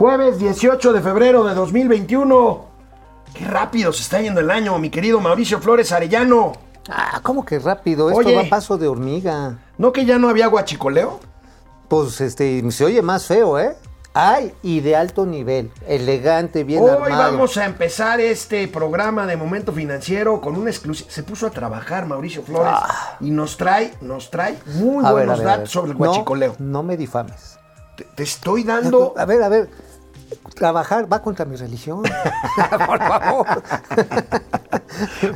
Jueves 18 de febrero de 2021. Qué rápido se está yendo el año, mi querido Mauricio Flores Arellano. Ah, ¿cómo que rápido? Esto Oye. va a paso de hormiga. ¿No que ya no había guachicoleo? Pues este, se oye más feo, ¿eh? Hay y de alto nivel, elegante, bien Hoy armado. vamos a empezar este programa de Momento Financiero con una exclusiva. Se puso a trabajar Mauricio Flores y nos trae, nos trae muy Ah. A buenos ver, ver. datos sobre el No, guachicoleo. No, me difames. Te, te estoy dando. A ver, a ver. Trabajar va contra mi religión. Por favor.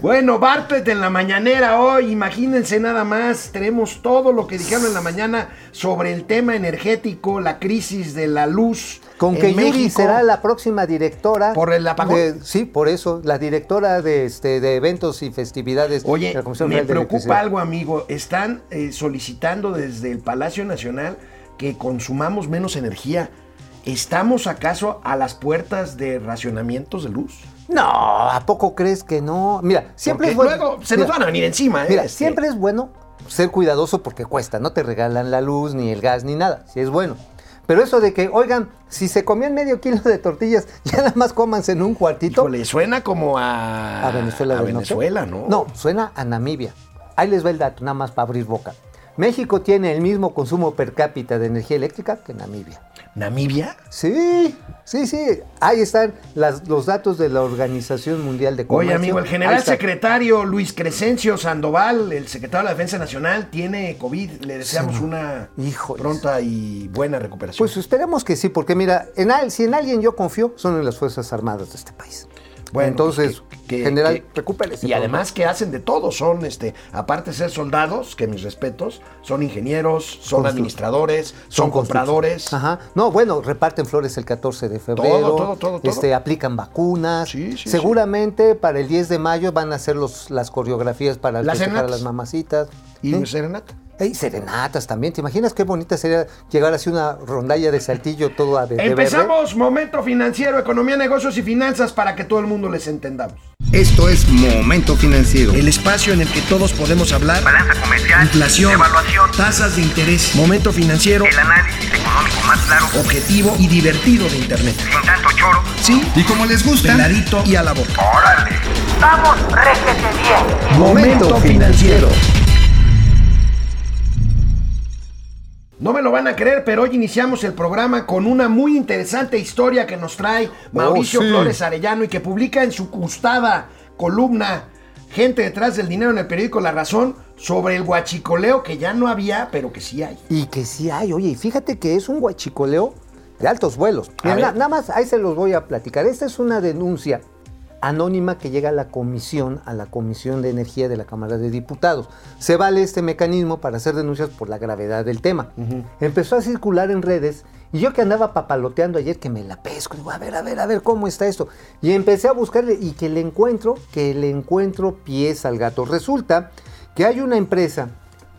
Bueno, Bartlett en la mañanera hoy, imagínense nada más, tenemos todo lo que dijeron en la mañana sobre el tema energético, la crisis de la luz. Con en que Yuri México. será la próxima directora. ¿Por el apagón? de- sí, por eso. La directora de, este, de eventos y festividades de Oye, la Comisión me Federal de preocupa algo, amigo. Están eh, solicitando desde el Palacio Nacional que consumamos menos energía. ¿Estamos acaso a las puertas de racionamientos de luz? No, ¿a poco crees que no? Mira, siempre Porque es bueno. luego se nos Mira, van a venir encima, ¿eh? Mira, Este, siempre es bueno ser cuidadoso porque cuesta, no te regalan la luz, ni el gas, ni nada, sí es bueno. Pero eso de que, oigan, si se comían medio kilo de tortillas, ya nada más cómanse en un cuartito. Híjole, suena como a, a Venezuela. a. Venezuela, ¿no? No, suena a Namibia. Ahí les va el dato, nada más para abrir boca. México tiene el mismo consumo per cápita de energía eléctrica que Namibia. ¿Namibia? Sí, sí, sí. Ahí están las- los datos de la Organización Mundial de Comercio. Oye, amigo, el general secretario Luis Crescencio Sandoval, el secretario de la Defensa Nacional, tiene COVID. Le deseamos Sí. una Híjoles. pronta y buena recuperación. Pues esperemos que sí, porque mira, en al- si en alguien yo confío, son en las Fuerzas Armadas de este país. Bueno, Entonces, pues, que- que- general, que- recupérese. Y además que hacen de todo, son, este, aparte de ser soldados, que mis respetos, son ingenieros, son Constru- administradores, son, compradores. Ajá. No, bueno, reparten flores el 14 de febrero. Todo, todo, todo, todo. Este, aplican vacunas. Sí, sí, Seguramente para el 10 de mayo van a hacer los, las coreografías para Las mamacitas. Y serenata. Ey, serenatas también. ¿Te imaginas qué bonita sería llegar así una rondalla de saltillo todo a de, de verde? Empezamos Momento Financiero, Economía, Negocios y Finanzas para que todo el mundo les entendamos. Esto es Momento Financiero. El espacio en el que todos podemos hablar. balanza comercial, Inflación, evaluación, tasas de interés, momento financiero, el análisis económico más claro, objetivo y divertido de Internet. sin tanto choro. Sí, Y como les gusta, peladito y a la boca. ¡Órale! ¡Vamos, réjete bien! Momento financiero. No me lo van a creer, pero hoy iniciamos el programa con una muy interesante historia que nos trae Mauricio sí. Flores Arellano y que publica en su gustada columna Gente detrás del dinero en el periódico La Razón sobre el guachicoleo que ya no había, pero que sí hay. Y que sí hay, oye, y fíjate que es un guachicoleo de altos vuelos. Mira, nada más, ahí se los voy a platicar. Esta es una denuncia anónima que llega a la comisión, a la Comisión de Energía de la Cámara de Diputados. Se vale este mecanismo para hacer denuncias por la gravedad del tema. Empezó a circular en redes y yo que andaba papaloteando ayer que me la pesco, digo, a ver, a ver, a ver, ¿cómo está esto? Y empecé a buscarle y que le encuentro, que le encuentro pies al gato. Resulta que hay una empresa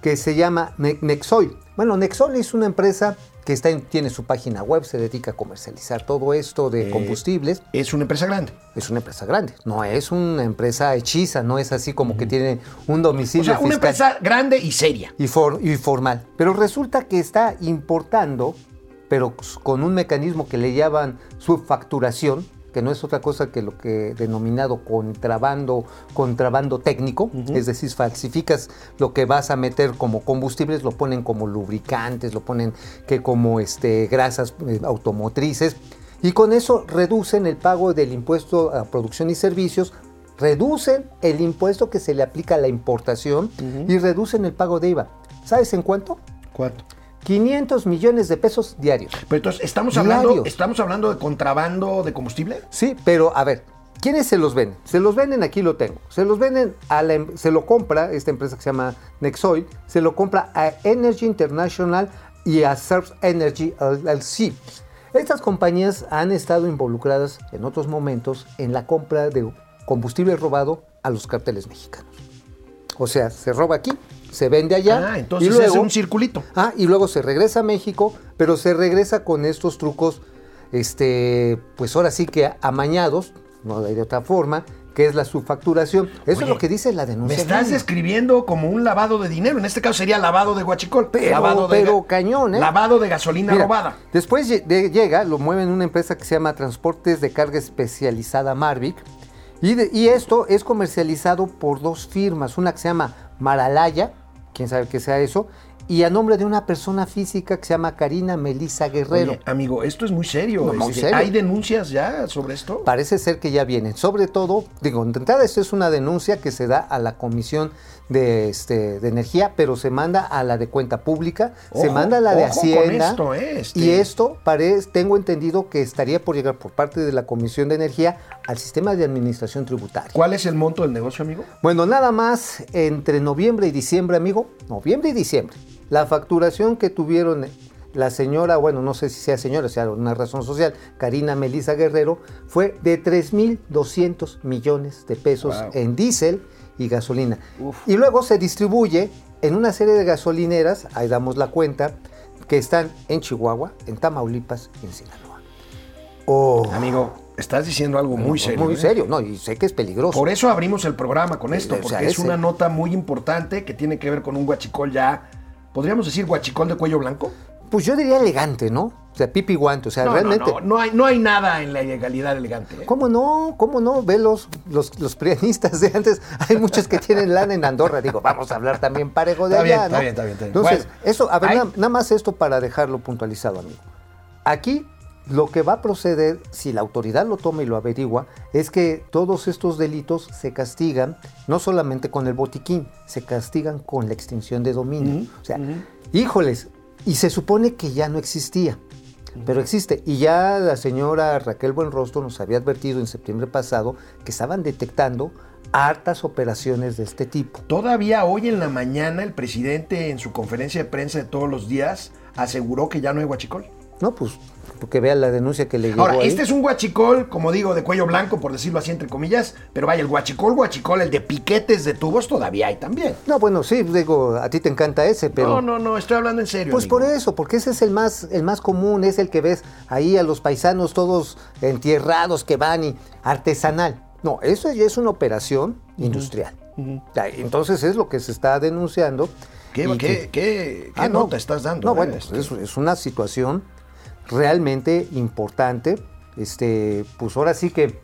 que se llama Ne- Nexoil. Bueno, Nexoil es una empresa que está en- tiene su página web, se dedica a comercializar todo esto de Eh, combustibles. Es una empresa grande. Es una empresa grande, no es una empresa hechiza, no es así como que tiene un O domicilio sea, una empresa grande y seria. y, for- y formal. Pero resulta que está importando, pero con un mecanismo que le llaman subfacturación, que no es otra cosa que lo que denominado contrabando, contrabando técnico, es decir, falsificas lo que vas a meter como combustibles, lo ponen como lubricantes, lo ponen que como este, grasas eh, automotrices, y con eso reducen el pago del impuesto a producción y servicios, reducen el impuesto que se le aplica a la importación y reducen el pago de IVA. ¿Sabes en cuánto? ¿Cuánto? 500 millones de pesos diarios. Pero entonces, ¿estamos hablando, Diarios. ¿estamos hablando de contrabando de combustible? Sí, pero a ver, ¿quiénes se los venden? Se los venden, aquí lo tengo. Se los venden a la, em- se lo compra esta empresa que se llama Nexoil, se lo compra a Energy International y a Surf Energy LLC. Estas compañías han estado involucradas en otros momentos en la compra de combustible robado a los carteles mexicanos. O sea, se roba aquí, se vende allá. Ah, entonces y es luego, un circulito. Ah, y luego se regresa a México, pero se regresa con estos trucos, este, pues ahora sí que amañados, no de otra forma, que es la subfacturación. Eso Oye, es lo que dice la Me denuncia. estás mínima. describiendo como un lavado de dinero. En este caso sería lavado de guachicol. Pero- lavado cañón, ¿eh? Lavado de gasolina Mira, robada. Después lle- de- llega, lo mueven una empresa que se llama Transportes de Carga Especializada Marvic. Y, de- y esto es comercializado por dos firmas, una que se llama Maralaya, quién sabe qué sea eso, y a nombre de una persona física que se llama Karina Melisa Guerrero. Oye, amigo, esto es muy serio. No, muy serio. ¿Hay denuncias ya sobre esto? Parece ser que ya vienen. Sobre todo, digo, de entrada esto es una denuncia que se da a la Comisión de, este, de Energía, pero se manda a la de Cuenta Pública, se manda a la de Hacienda. esto, ¿eh? Este- Y esto, parece, tengo entendido que estaría por llegar por parte de la Comisión de Energía al sistema de administración tributaria. ¿Cuál es el monto del negocio, amigo? Bueno, nada más entre noviembre y diciembre, amigo, noviembre y diciembre, la facturación que tuvieron la señora, bueno, no sé si sea señora, sea una razón social, Karina Melisa Guerrero, fue de 3.200 millones de pesos Wow. en diésel y gasolina. Uf. Y luego se distribuye en una serie de gasolineras, ahí damos la cuenta, que están en Chihuahua, en Tamaulipas y en Sinaloa. Oh, Amigo, estás diciendo algo muy serio. Muy ¿eh? serio, no, y sé que es peligroso. Por eso abrimos el programa con esto, O sea, porque es una nota muy importante que tiene que ver con un guachicol ya, podríamos decir guachicol de cuello blanco. Pues yo diría elegante, ¿no? O sea, pipi guante, o sea, No, realmente. no, no, no hay, no hay nada en la ilegalidad elegante. ¿eh? ¿Cómo no? ¿Cómo no? Ve los, los, los prianistas de antes. Hay muchos que tienen lana en Andorra. Digo, vamos a hablar también parejo de Está bien, está bien, está bien, está bien. Entonces, Bueno, eso, a ver, hay- nada más esto para dejarlo puntualizado, amigo. Aquí lo que va a proceder, si la autoridad lo toma y lo averigua, es que todos estos delitos se castigan no solamente con el botiquín, se castigan con la extinción de dominio. O sea, híjoles, y se supone que ya no existía. Pero existe. Y ya la señora Raquel Buenrostro nos había advertido en septiembre pasado que estaban detectando hartas operaciones de este tipo. Todavía hoy en la mañana el presidente en su conferencia de prensa de todos los días aseguró que ya no hay guachicol. No, pues, porque vea la denuncia que le llegó Ahora, ahí. este es un guachicol, como digo, de cuello blanco, por decirlo así entre comillas, pero vaya, el guachicol, guachicol, el de piquetes de tubos todavía hay también. No, bueno, sí, digo, a ti te encanta ese, pero... No, no, no, estoy hablando en serio. Pues amigo. por eso, porque ese es el más, el más común, es el que ves ahí a los paisanos todos entierrados que van y artesanal. No, eso ya es una operación industrial. Entonces es lo que se está denunciando. ¿Qué, qué, que- qué, qué Ah, no. nota estás dando? No, eh? bueno, Este, es, es una situación realmente importante. Este, pues ahora sí que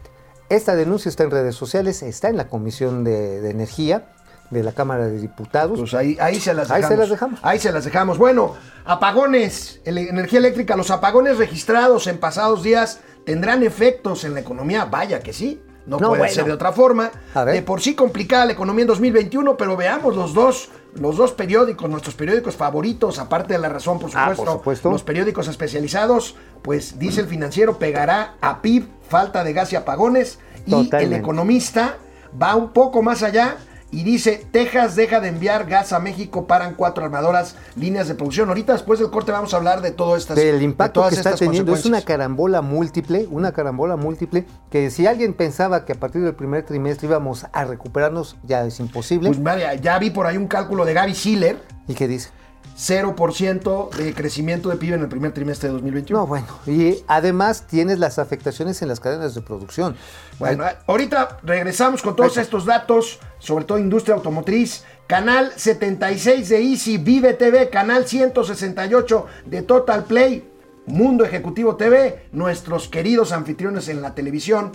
esta denuncia está en redes sociales, está en la Comisión de, de Energía de la Cámara de Diputados. Pues ahí, ahí se las Ahí dejamos. se las dejamos. Ahí se las dejamos. Bueno, apagones, el- energía eléctrica, los apagones registrados en pasados días tendrán efectos en la economía. Vaya que sí. No, No, puede bueno. ser de otra forma. De por sí complicada la economía en 2021, pero veamos los dos, los dos periódicos, nuestros periódicos favoritos, aparte de La Razón, por Ah, supuesto, por supuesto. los periódicos especializados, pues dice el financiero, pegará a PIB, falta de gas y apagones, y el economista va un poco más allá y dice, Texas deja de enviar gas a México, paran cuatro armadoras, líneas de producción. Ahorita después del corte vamos a hablar de todo estas del de impacto todas que está teniendo. Es una carambola múltiple, una carambola múltiple, que si alguien pensaba que a partir del primer trimestre íbamos a recuperarnos, ya es imposible. Pues ya vi por ahí un cálculo de Gaby Siller, ¿Y qué dice? 0% de crecimiento de PIB en el primer trimestre de 2021. No, bueno, y además tienes las afectaciones en las cadenas de producción. Bueno, ahorita regresamos con todos estos datos, sobre todo industria automotriz. Canal 76 de Easy, Vive TV, canal 168 de Total Play, Mundo Ejecutivo TV, nuestros queridos anfitriones en la televisión.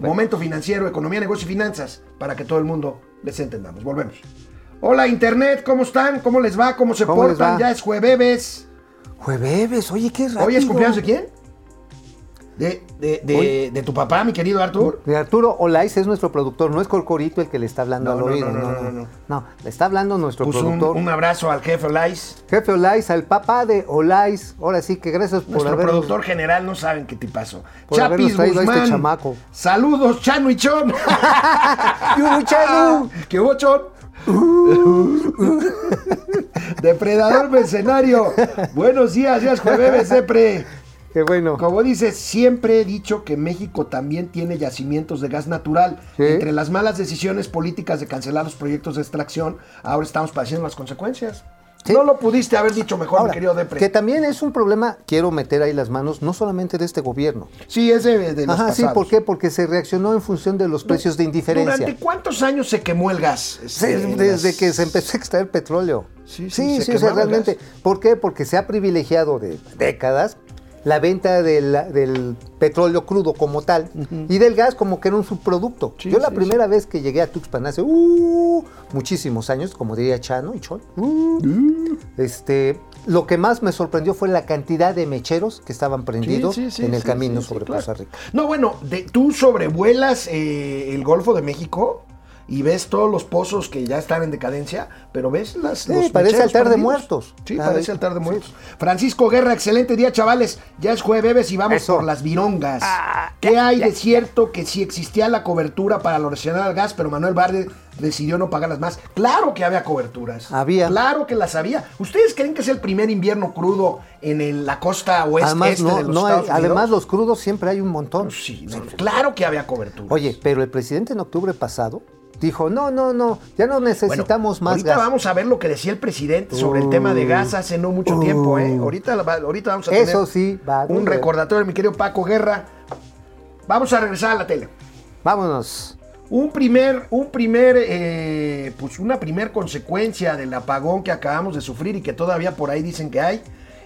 Momento financiero, economía, negocio y finanzas, para que todo el mundo les entendamos. Volvemos. Hola Internet, ¿cómo están? ¿Cómo les va? ¿Cómo se ¿Cómo les portan? va? Ya es jueves. Jueves, oye, qué rápido. ¿Hoy es cumpleaños de quién? De, de, de- tu papá, mi querido Artur. De Arturo Olais es nuestro productor, no es Corcorito el que le está hablando No, al no, oído. no, No, no, no, no, no. le está hablando nuestro productor. un abrazo al jefe Olais. Jefe Olais, al papá de Olais. Ahora sí que gracias por Nuestro habernos- productor general, no saben qué tipazo. Por habernos traído a este chamaco. Saludos, Chano y Chon. ¡Y un Chano! ¿Qué hubo, Chon? Depredador mercenario. Buenos días, ya es jueves, Depre. Qué bueno. Como dices, siempre he dicho que México también tiene yacimientos de gas natural. Sí. Entre las malas decisiones políticas de cancelar los proyectos de extracción, ahora estamos padeciendo las consecuencias. Sí. No lo pudiste haber dicho mejor, Ahora, mi querido Depre. que también es un problema, quiero meter ahí las manos, no solamente de este gobierno. Sí, es de, de los Ajá, sí. ¿por qué? Porque se reaccionó en función de los precios de indiferencia. ¿Durante cuántos años se quemó el gas? Este, desde que se empezó a extraer petróleo. Sí, sí, sí, se sí, o sea, realmente. ¿Por qué? Porque se ha privilegiado de décadas la venta del, del petróleo crudo como tal y del gas como que era un subproducto. Sí, Yo la sí, primera vez que llegué a Tuxpan hace uh, muchísimos años, como diría Chano y Chon, uh, este, lo que más me sorprendió fue la cantidad de mecheros que estaban prendidos Sí, sí, sí, en el camino sobre claro. Costa Rica. No, bueno, de- tú sobrevuelas eh, el Golfo de México y ves todos los pozos que ya están en decadencia, pero ves las. Sí, los parece altar de muertos. Sí, parece altar de muertos. Francisco Guerra, excelente día, chavales. Ya es jueves y vamos Eso. por las virongas. Ah, ¿Qué hay de cierto que si existía la cobertura para lo relacionado al gas, pero Manuel Barde decidió no pagarlas más? Claro que había coberturas. Había. Claro que las había. ¿Ustedes creen que es el primer invierno crudo en el- la costa oeste Además, este no, de los no hay- Estados Unidos? además los crudos siempre hay un montón. Sí, no, claro que había cobertura. Oye, pero el presidente en octubre pasado dijo, no, no, no, ya no necesitamos más ahorita gas. vamos a ver lo que decía el presidente sobre el tema de gas hace no mucho tiempo, ¿eh? Ahorita, ahorita vamos a tener Eso sí, va a un recordatorio, mi querido Paco Guerra. Vamos a regresar a la tele. Vámonos. Un primer, un primer, eh, pues una primer consecuencia del apagón que acabamos de sufrir y que todavía por ahí dicen que hay,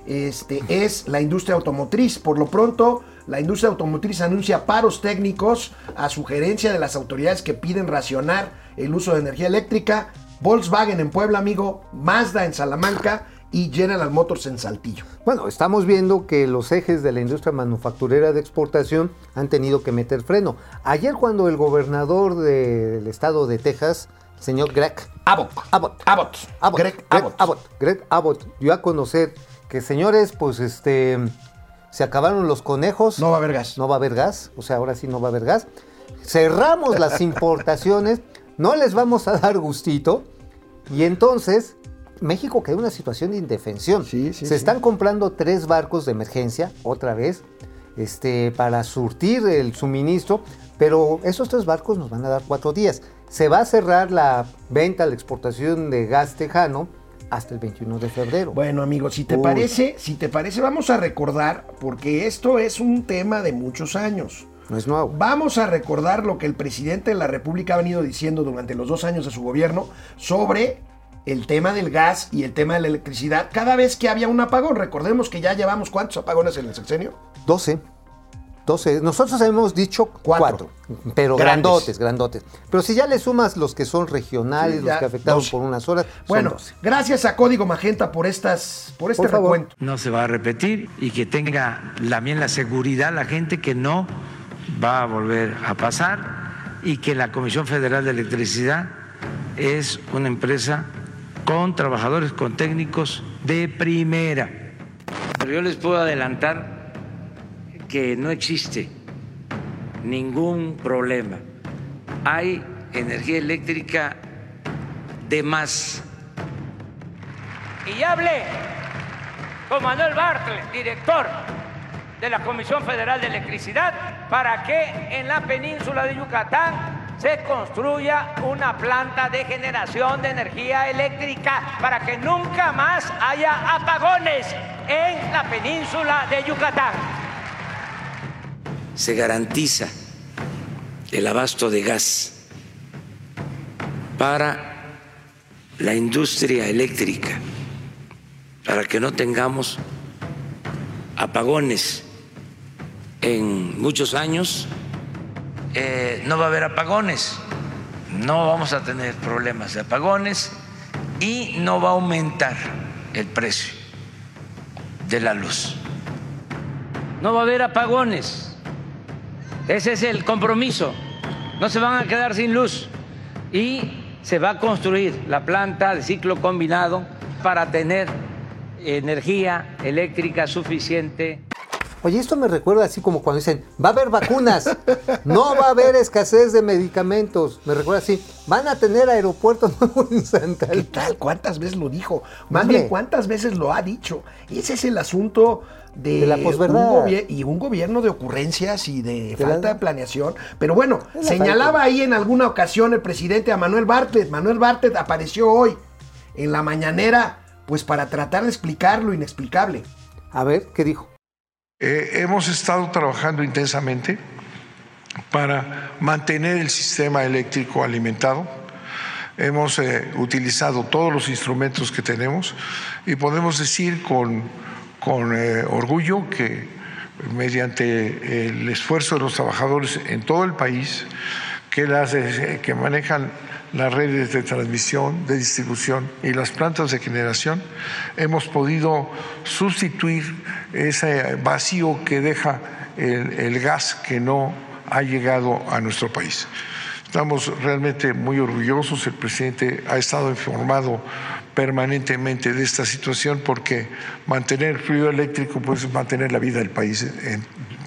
este, es la industria automotriz. Por lo pronto, la industria automotriz anuncia paros técnicos a sugerencia de las autoridades que piden racionar el uso de energía eléctrica. Volkswagen en Puebla, amigo, Mazda en Salamanca y General Motors en Saltillo. Bueno, estamos viendo que los ejes de la industria manufacturera de exportación han tenido que meter freno. Ayer cuando el gobernador del estado de Texas, el señor Greg Abbott. Abbott, Abbott. Abbott, Greg Greg Abbott. Abbott, Greg Abbott dio a conocer que señores, pues este, se acabaron los conejos. No va a haber gas. No va a haber gas, o sea, ahora sí no va a haber gas. Cerramos las importaciones, no les vamos a dar gustito. Y entonces, México queda en una situación de indefensión. Sí, sí, Se sí. están comprando tres barcos de emergencia, otra vez, este, para surtir el suministro, pero esos tres barcos nos van a dar cuatro días. Se va a cerrar la venta, la exportación de gas tejano hasta el 21 de febrero. Bueno, amigos, si te Uy. parece, si te parece, vamos a recordar, porque esto es un tema de muchos años. no es nuevo. Vamos a recordar lo que el presidente de la República ha venido diciendo durante los dos años de su gobierno sobre el tema del gas y el tema de la electricidad cada vez que había un apagón. Recordemos que ya llevamos cuántos apagones en el sexenio. 12. 12. Nosotros hemos dicho Cuatro. cuatro. pero Grandes. grandotes, grandotes. Pero si ya le sumas los que son regionales, Sí, los que afectaron 12. por unas horas, son Bueno, 12. gracias a Código Magenta por estas, por este Por recuento. no se va a repetir y que tenga también la seguridad la gente que no va a volver a pasar y que la Comisión Federal de Electricidad es una empresa con trabajadores, con técnicos de primera. Pero yo les puedo adelantar que no existe ningún problema. Hay energía eléctrica de más. Y hablé con Manuel Bartlett, director de la Comisión Federal de Electricidad, para que en la península de Yucatán se construya una planta de generación de energía eléctrica para que nunca más haya apagones en la península de Yucatán. Se garantiza el abasto de gas para la industria eléctrica, para que no tengamos apagones en muchos años. eh, no va a haber apagones, no vamos a tener problemas de apagones y no va a aumentar el precio de la luz. No va a haber apagones. Ese es el compromiso. No se van a quedar sin luz. Y se va a construir la planta de ciclo combinado para tener energía eléctrica suficiente Oye, esto me recuerda así como cuando dicen, va a haber vacunas, no va a haber escasez de medicamentos. Me recuerda así, van a tener aeropuertos nuevos en Santa ¿Qué tal? ¿Cuántas veces lo dijo? Más Hombre. bien, ¿cuántas veces lo ha dicho? Ese es el asunto de, De la posverdad. y un gobierno de ocurrencias y de, De la- falta de planeación. Pero bueno, señalaba ahí en alguna ocasión el presidente a Manuel Bartlett. Manuel Bartlett apareció hoy en la mañanera pues para tratar de explicar lo inexplicable. A ver, ¿qué dijo? Eh, hemos estado trabajando intensamente para mantener el sistema eléctrico alimentado. Hemos eh, utilizado todos los instrumentos que tenemos y podemos decir con, con eh, orgullo que mediante el esfuerzo de los trabajadores en todo el país, que, las, eh, que manejan las redes de transmisión, de distribución y las plantas de generación, hemos podido sustituir ese vacío que deja el, el gas que no ha llegado a nuestro país. Estamos realmente muy orgullosos, el presidente ha estado informado permanentemente de esta situación porque mantener fluido eléctrico pues es mantener la vida del país en-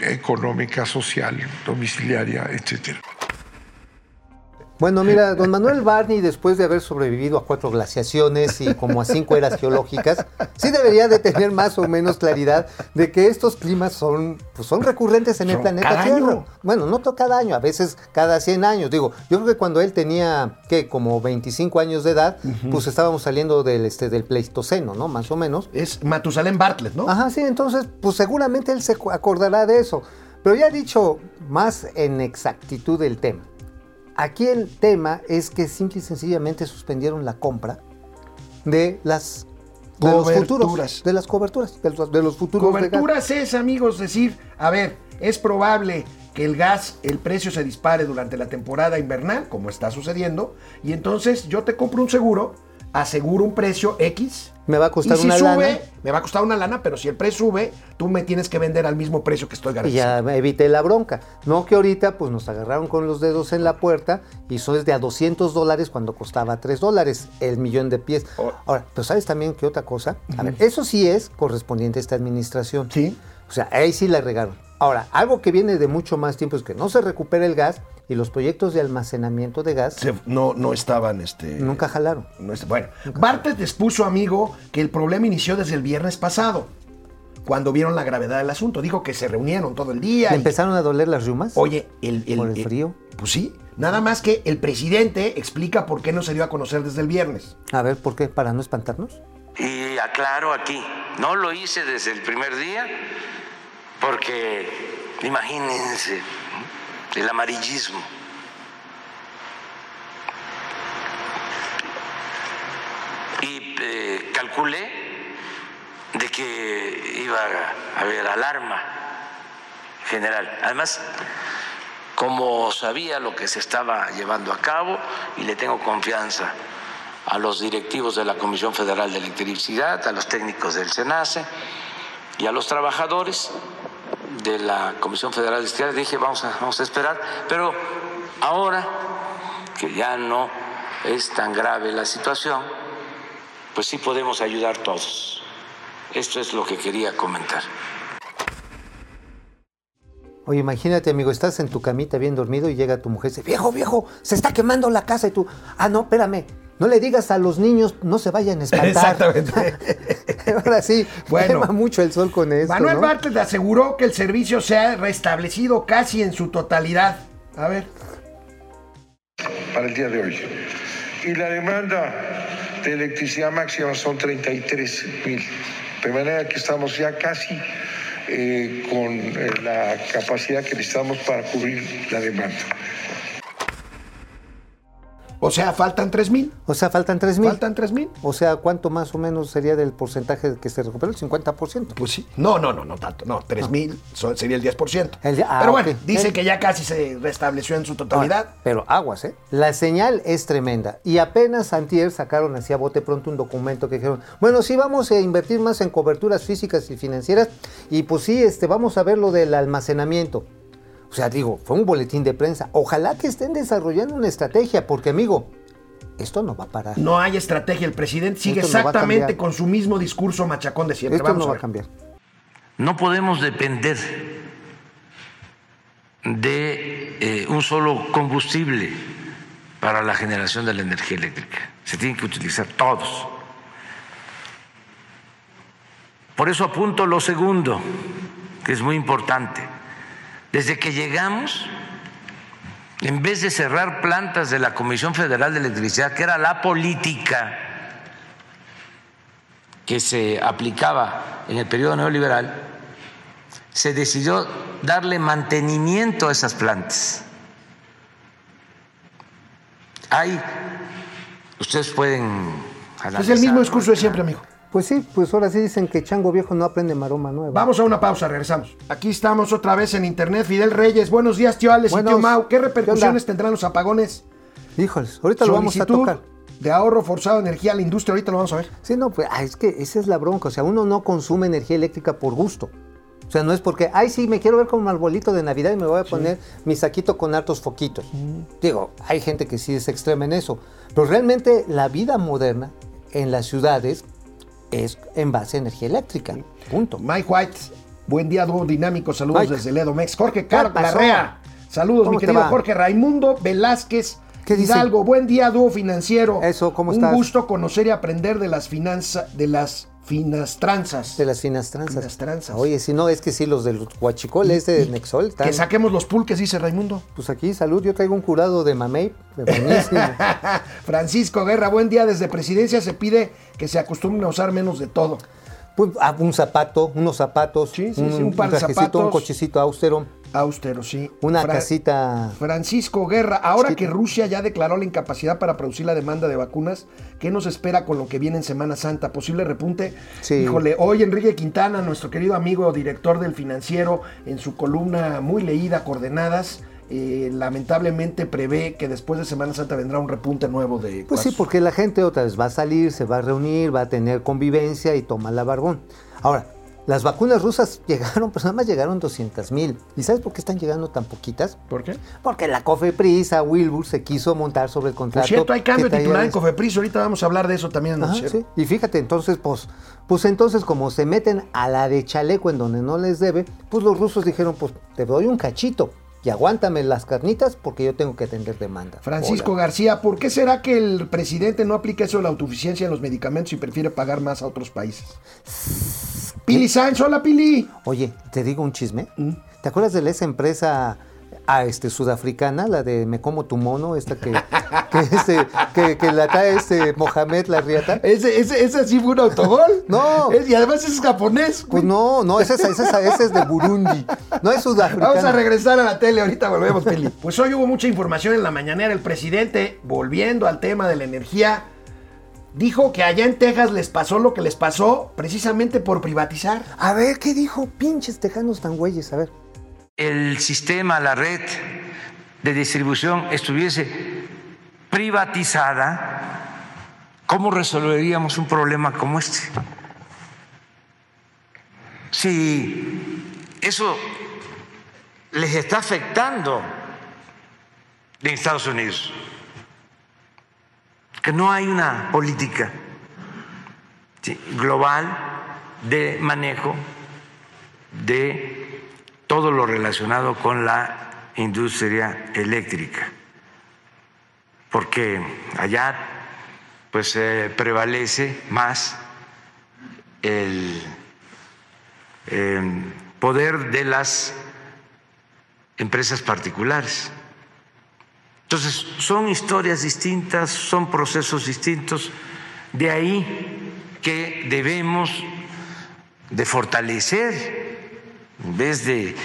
económica, social, domiciliaria, etcétera. Bueno, mira, don Manuel Barney, después de haber sobrevivido a cuatro glaciaciones y como a cinco eras geológicas, sí debería de tener más o menos claridad de que estos climas son, pues son recurrentes en el planeta cada Tierra. año. Bueno, no cada año, a veces cada 100 años. Digo, yo creo que cuando él tenía, ¿qué? Como 25 años de edad, pues estábamos saliendo del, este, del Pleistoceno, ¿no? Más o menos. Es Matusalén Bartlett, ¿no? Ajá, sí, entonces, pues seguramente él se acordará de eso. Pero ya dicho más en exactitud del tema. Aquí el tema es que simple y sencillamente suspendieron la compra de las de los Coberturas. futuros, de las coberturas, de los, de los futuros. Coberturas es, amigos, decir, a ver, es probable que el gas, el precio se dispare durante la temporada invernal, como está sucediendo, y entonces yo te compro un seguro, aseguro un precio X. Me va a costar y si una sube, lana. me va a costar una lana, pero si el precio sube, tú me tienes que vender al mismo precio que estoy Y garantizando. ya evité la bronca. No que ahorita pues nos agarraron con los dedos en la puerta y eso es de a 200 dólares cuando costaba 3 dólares el millón de pies. Oh. Ahora, pero ¿sabes también qué otra cosa? A ver, eso sí es correspondiente a esta administración. Sí. O sea, ahí sí la regaron. Ahora, algo que viene de mucho más tiempo es que no se recupera el gas y los proyectos de almacenamiento de gas Se- no, no estaban, este... nunca jalaron. no bueno, Bartlett expuso, amigo, que el problema inició desde el viernes pasado, cuando vieron la gravedad del asunto. Dijo que se reunieron todo el día. ¿Le y- empezaron a doler las riumas? Oye, el, ¿Por el frío? Pues sí, nada más que el presidente explica por qué no se dio a conocer desde el viernes. A ver, ¿por qué? ¿Para no espantarnos? Y aclaro aquí, no lo hice desde el primer día porque imagínense el amarillismo. Y eh, calculé de que iba a haber alarma general. Además, como sabía lo que se estaba llevando a cabo y le tengo confianza a los directivos de la Comisión Federal de Electricidad, a los técnicos del SENACE y a los trabajadores de la Comisión Federal de Electricidad, dije vamos a, vamos a esperar, pero ahora que ya no es tan grave la situación, pues sí podemos ayudar todos. Esto es lo que quería comentar. Oye, imagínate, amigo, estás en tu camita bien dormido y llega tu mujer y dice, viejo, viejo, se está quemando la casa y tú, ah, no, espérame, no le digas a los niños, no se vayan a espantar. Exactamente. Ahora sí, Bueno. quema mucho el sol con esto, Manuel ¿no? Bartlett aseguró que el servicio se ha restablecido casi en su totalidad. A ver. para el día de hoy. Y la demanda de electricidad máxima son 33 mil. De manera que estamos ya casi eh, con eh, la capacidad que necesitamos para cubrir la demanda. O sea, faltan 3 mil. O sea, faltan 3 mil. Faltan 3 mil. O sea, ¿cuánto más o menos sería del porcentaje que se recuperó? El 50%. Pues sí. No, no, no, no tanto. No, 3 mil son- sería el 10%. El ah, Pero bueno, dice que ya casi se restableció en su totalidad. Ahora, pero aguas, ¿eh? La señal es tremenda. Y apenas antier sacaron así a bote pronto un documento que dijeron, bueno, sí vamos a invertir más en coberturas físicas y financieras y pues sí, este, vamos a ver lo del almacenamiento. O sea, digo, fue un boletín de prensa. Ojalá que estén desarrollando una estrategia, porque amigo, esto no va a parar. No hay estrategia. El presidente sigue Esto exactamente con su mismo discurso machacón de siempre. esto Vamos no a va a cambiar. No podemos depender de eh, un solo combustible para la generación de la energía eléctrica. Se tienen que utilizar todos. Por eso apunto lo segundo, que es muy importante. Desde que llegamos, en vez de cerrar plantas de la Comisión Federal de Electricidad, que era la política, que se aplicaba en el periodo neoliberal, se decidió darle mantenimiento a esas plantas. Hay, ustedes pueden... Es el mismo discurso de siempre, amigo. Pues sí, pues ahora sí dicen que chango viejo no aprende maroma nueva. Vamos a una pausa, regresamos. Aquí estamos otra vez en internet. Fidel Reyes, buenos días, tío Alex y tío Mau. ¿Qué ¿Qué repercusiones tendrán los apagones? Híjoles, ahorita lo vamos a tocar. de ahorro forzado de energía a la industria, ahorita lo vamos a ver. Sí, no, pues ah, es que esa es la bronca. O sea, uno no consume energía eléctrica por gusto. O sea, no es porque, ay, sí, me quiero ver como arbolito de Navidad y me voy a poner mi saquito con hartos foquitos. Digo, hay gente que sí es extrema en eso. Pero realmente la vida moderna en las ciudades es en base a energía eléctrica. Punto. Mike White, buen día, dúo dinámico. Saludos Mike. desde Ledo Mex. Jorge Car ¿Qué pasó? Larrea. Saludos, ¿Cómo mi querido? Jorge Raimundo Velázquez. ¿Qué dice? Hidalgo, buen día, dúo financiero. Eso, ¿cómo Un estás? gusto conocer y aprender de las finanzas, de las finastranzas. De las finastranzas. Finastranzas. Oye, si no, es que sí, los del huachicoles de Nexol. Que saquemos los pulques, dice Raimundo. Pues aquí, salud, yo traigo un curado de mamey, de. Francisco Guerra, buen día. Desde presidencia se pide que se acostumbren a usar menos de todo. Pues, ah, un zapato, unos zapatos, Sí, sí, sí, un par de trajecito, zapatos. un cochecito austero, Austero, sí. una Fra- casita. Francisco Guerra, ahora Chiquita. que Rusia ya declaró la incapacidad para producir la demanda de vacunas, ¿qué nos espera con lo que viene en Semana Santa? ¿Posible repunte? Sí. Híjole, hoy Enrique Quintana, nuestro querido amigo director del financiero, en su columna muy leída, Coordenadas, eh, lamentablemente prevé que después de Semana Santa vendrá un repunte nuevo de Pues sí, porque la gente otra vez va a salir, se va a reunir, va a tener convivencia y toma la barbón. Ahora, las vacunas rusas llegaron, pues nada más llegaron 200 mil. ¿Y sabes por qué están llegando tan poquitas? ¿Por qué? Porque la Cofeprisa, Wilbur, se quiso montar sobre el contrato. Por cierto, hay cambio titular en des- Cofepris, ahorita vamos a hablar de eso también en el Ajá, sí. Y fíjate, entonces, pues, pues entonces como se meten a la de chaleco en donde no les debe, pues los rusos dijeron, pues te doy un cachito y aguántame las carnitas porque yo tengo que atender demanda. Francisco Hola. García, ¿por qué será que el presidente no aplica eso de la autosuficiencia en los medicamentos y prefiere pagar más a otros países? Pili Sáenz, hola Pili. Oye, te digo un chisme. Mm. ¿Te acuerdas de esa empresa ah, este, sudafricana, la de Me como tu mono, esta que, que, este, que, que la trae este Mohamed la riata? ¿Ese, ese, ese sí fue un autogol? No. Es- y además es japonés. Pues no, no, esa es, esa es- de Burundi, no es sudafricana. Vamos a regresar a la tele, ahorita volvemos, Pili. Pues hoy hubo mucha información en la mañanera. El presidente, volviendo al tema de la energía, dijo que allá en Texas les pasó lo que les pasó precisamente por privatizar. A ver, ¿qué dijo? Pinches tejanos tan güeyes, a ver. el sistema, la red de distribución estuviese privatizada, ¿cómo resolveríamos un problema como este? Si eso les está afectando en Estados Unidos, que no hay una política global de manejo de todo lo relacionado con la industria eléctrica, porque allá pues prevalece más el eh, poder de las empresas particulares. Entonces, son historias distintas, son procesos distintos, de ahí que debemos de fortalecer, en vez de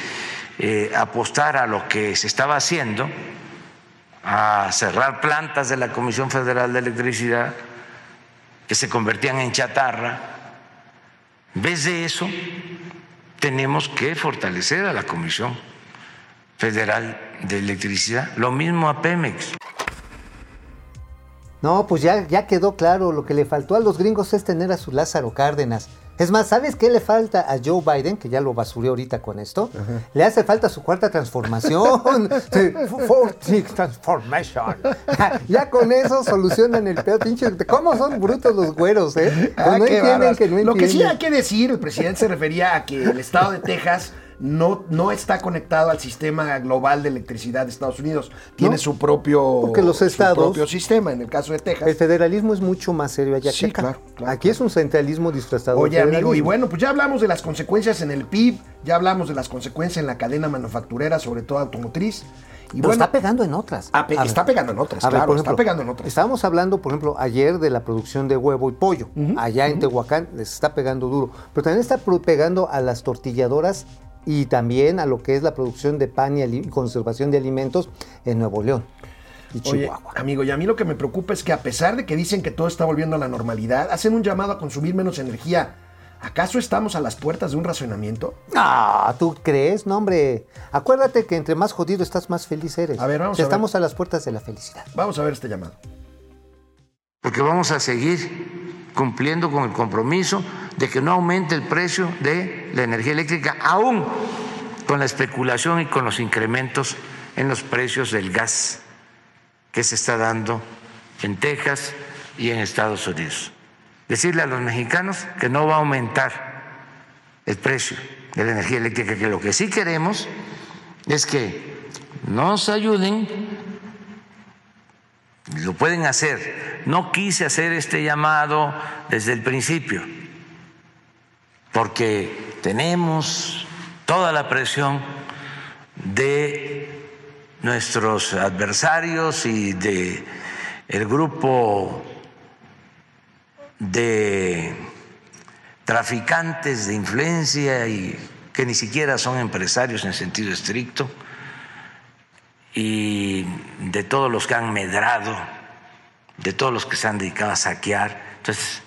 eh, apostar a lo que se estaba haciendo, a cerrar plantas de la Comisión Federal de Electricidad que se convertían en chatarra, en vez de eso, tenemos que fortalecer a la Comisión Federal de Electricidad, lo mismo a Pemex. No, pues ya, ya quedó claro, lo que le faltó a los gringos es tener a su Lázaro Cárdenas. Es más, ¿sabes qué le falta a Joe Biden? Que ya lo basuré ahorita con esto. Le hace falta su cuarta transformación. Sí, Fourth transformation. ya con eso solucionan el pedo, pinche. ¿Cómo son brutos los güeros, eh? Pues Ah, no qué entienden que no Lo que sí entienden. hay que decir, el presidente se refería a que el estado de Texas no, no está conectado al sistema global de electricidad de Estados Unidos. Tiene No, su propio, porque los su estados- propio sistema, en el caso de Texas. El federalismo es mucho más serio allá Sí, que acá. claro, claro, Aquí es un centralismo disfrazado. Oye, amigo, y bueno, pues ya hablamos de las consecuencias en el PIB, ya hablamos de las consecuencias en la cadena manufacturera, sobre todo automotriz. Y Pero bueno, está pegando en otras. Pe- A ver. está pegando en otras, ver, claro, está pegando en otras. Estábamos hablando, por ejemplo, ayer de la producción de huevo y pollo. Allá en Tehuacán les está pegando duro. Pero también está pegando a las tortilladoras y también a lo que es la producción de pan y conservación de alimentos en Nuevo León y Oye, Chihuahua. amigo, y a mí lo que me preocupa es que a pesar de que dicen que todo está volviendo a la normalidad, hacen un llamado a consumir menos energía. ¿Acaso estamos a las puertas de un racionamiento? Ah, ¿tú crees? No, hombre. Acuérdate que entre más jodido estás, más feliz eres. A ver, vamos O sea, a ver. Estamos a las puertas de la felicidad. Vamos a ver este llamado. porque vamos a seguir cumpliendo con el compromiso de que no aumente el precio de la energía eléctrica, aún con la especulación y con los incrementos en los precios del gas que se está dando en Texas y en Estados Unidos. Decirle a los mexicanos que no va a aumentar el precio de la energía eléctrica, que lo que sí queremos es que nos ayuden lo pueden hacer. No quise hacer este llamado desde el principio, porque tenemos toda la presión de nuestros adversarios y de el grupo de traficantes de influencia y que ni siquiera son empresarios en sentido estricto y de todos los que han medrado, de todos los que se han dedicado a saquear. Entonces,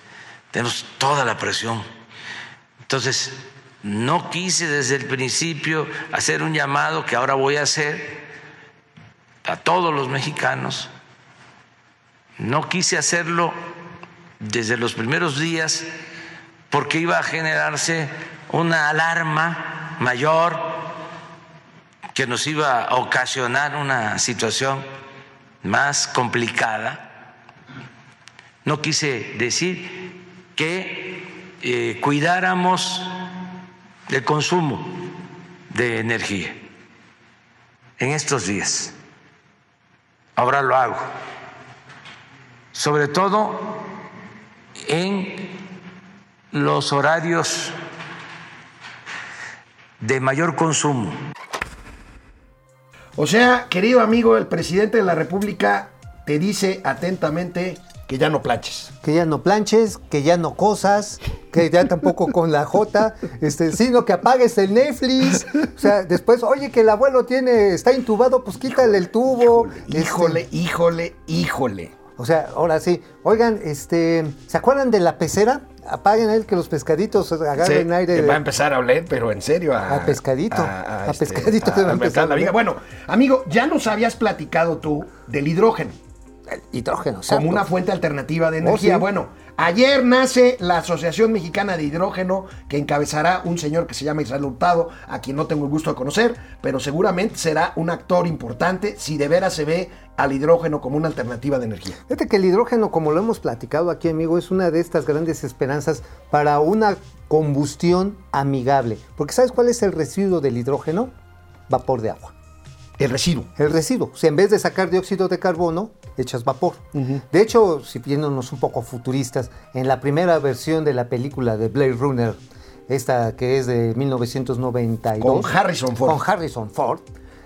tenemos toda la presión. Entonces, no quise desde el principio hacer un llamado que ahora voy a hacer a todos los mexicanos. No quise hacerlo desde los primeros días porque iba a generarse una alarma mayor que nos iba a ocasionar una situación más complicada. No quise decir que eh, cuidáramos el consumo de energía en estos días. Ahora lo hago. Sobre todo en los horarios de mayor consumo. O sea, querido amigo, el presidente de la República te dice atentamente que ya no planches. Que ya no planches, que ya no cosas, que ya tampoco con la J, este, sino que apagues el Netflix. O sea, después, oye, que el abuelo tiene, está intubado, pues quítale el tubo. este, Híjole, híjole, híjole. o sea, ahora sí. Oigan, este, ¿se acuerdan de la pecera? Apaguen él que los pescaditos agarren Sí, aire. de- va a empezar a oler, pero en serio. A, A pescadito, a pescadito a- te va a a empezar la a oler. Bueno, amigo, ya nos habías platicado tú del hidrógeno el hidrógeno. como exacto. una fuente alternativa de energía. sí. Bueno, ayer nace la Asociación Mexicana de Hidrógeno que encabezará un señor que se llama Israel Hurtado, a quien no tengo el gusto de conocer, pero seguramente será un actor importante si de veras se ve al hidrógeno como una alternativa de energía. Fíjate que el hidrógeno, como lo hemos platicado aquí, amigo, es una de estas grandes esperanzas para una combustión amigable. Porque ¿sabes cuál es el residuo del hidrógeno? Vapor de agua. El residuo. El residuo. O sea, en vez de sacar dióxido de carbono, echas vapor. De hecho, si viéndonos un poco futuristas, en la primera versión de la película de Blade Runner, esta que es de 1992. Con Harrison Ford. Con Harrison Ford.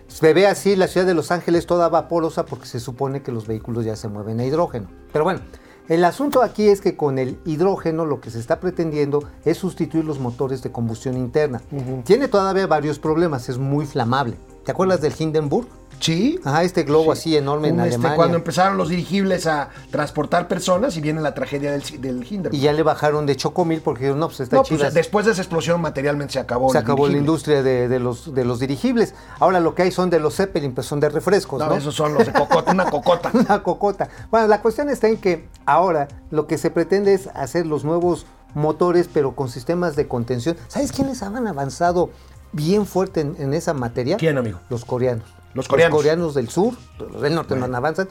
Se ve así la ciudad de Los Ángeles toda vaporosa porque se supone que los vehículos ya se mueven a hidrógeno. Pero bueno, el asunto aquí es que con el hidrógeno lo que se está pretendiendo es sustituir los motores de combustión interna. Tiene todavía varios problemas, es muy flamable. ¿Te acuerdas del Hindenburg? Sí. Ajá, este globo así enorme en Un, este, Alemania. cuando empezaron los dirigibles a transportar personas y viene la tragedia del, del Hindenburg. Y ya le bajaron de chocomil porque dijeron, no, pues está No, pues, después de esa explosión materialmente se acabó. se el acabó la industria de, de los, de los dirigibles. Ahora lo que hay son de los Zeppelin, pues son de refrescos, No, ¿no? esos son los de cocota, una cocota. Una cocota. Bueno, la cuestión está en que ahora lo que se pretende es hacer los nuevos motores, pero con sistemas de contención. ¿Sabes quiénes han avanzado bien fuerte en, en esa materia? ¿Quién, amigo? Los coreanos. Los coreanos. Los coreanos del sur, los del norte no avanzan.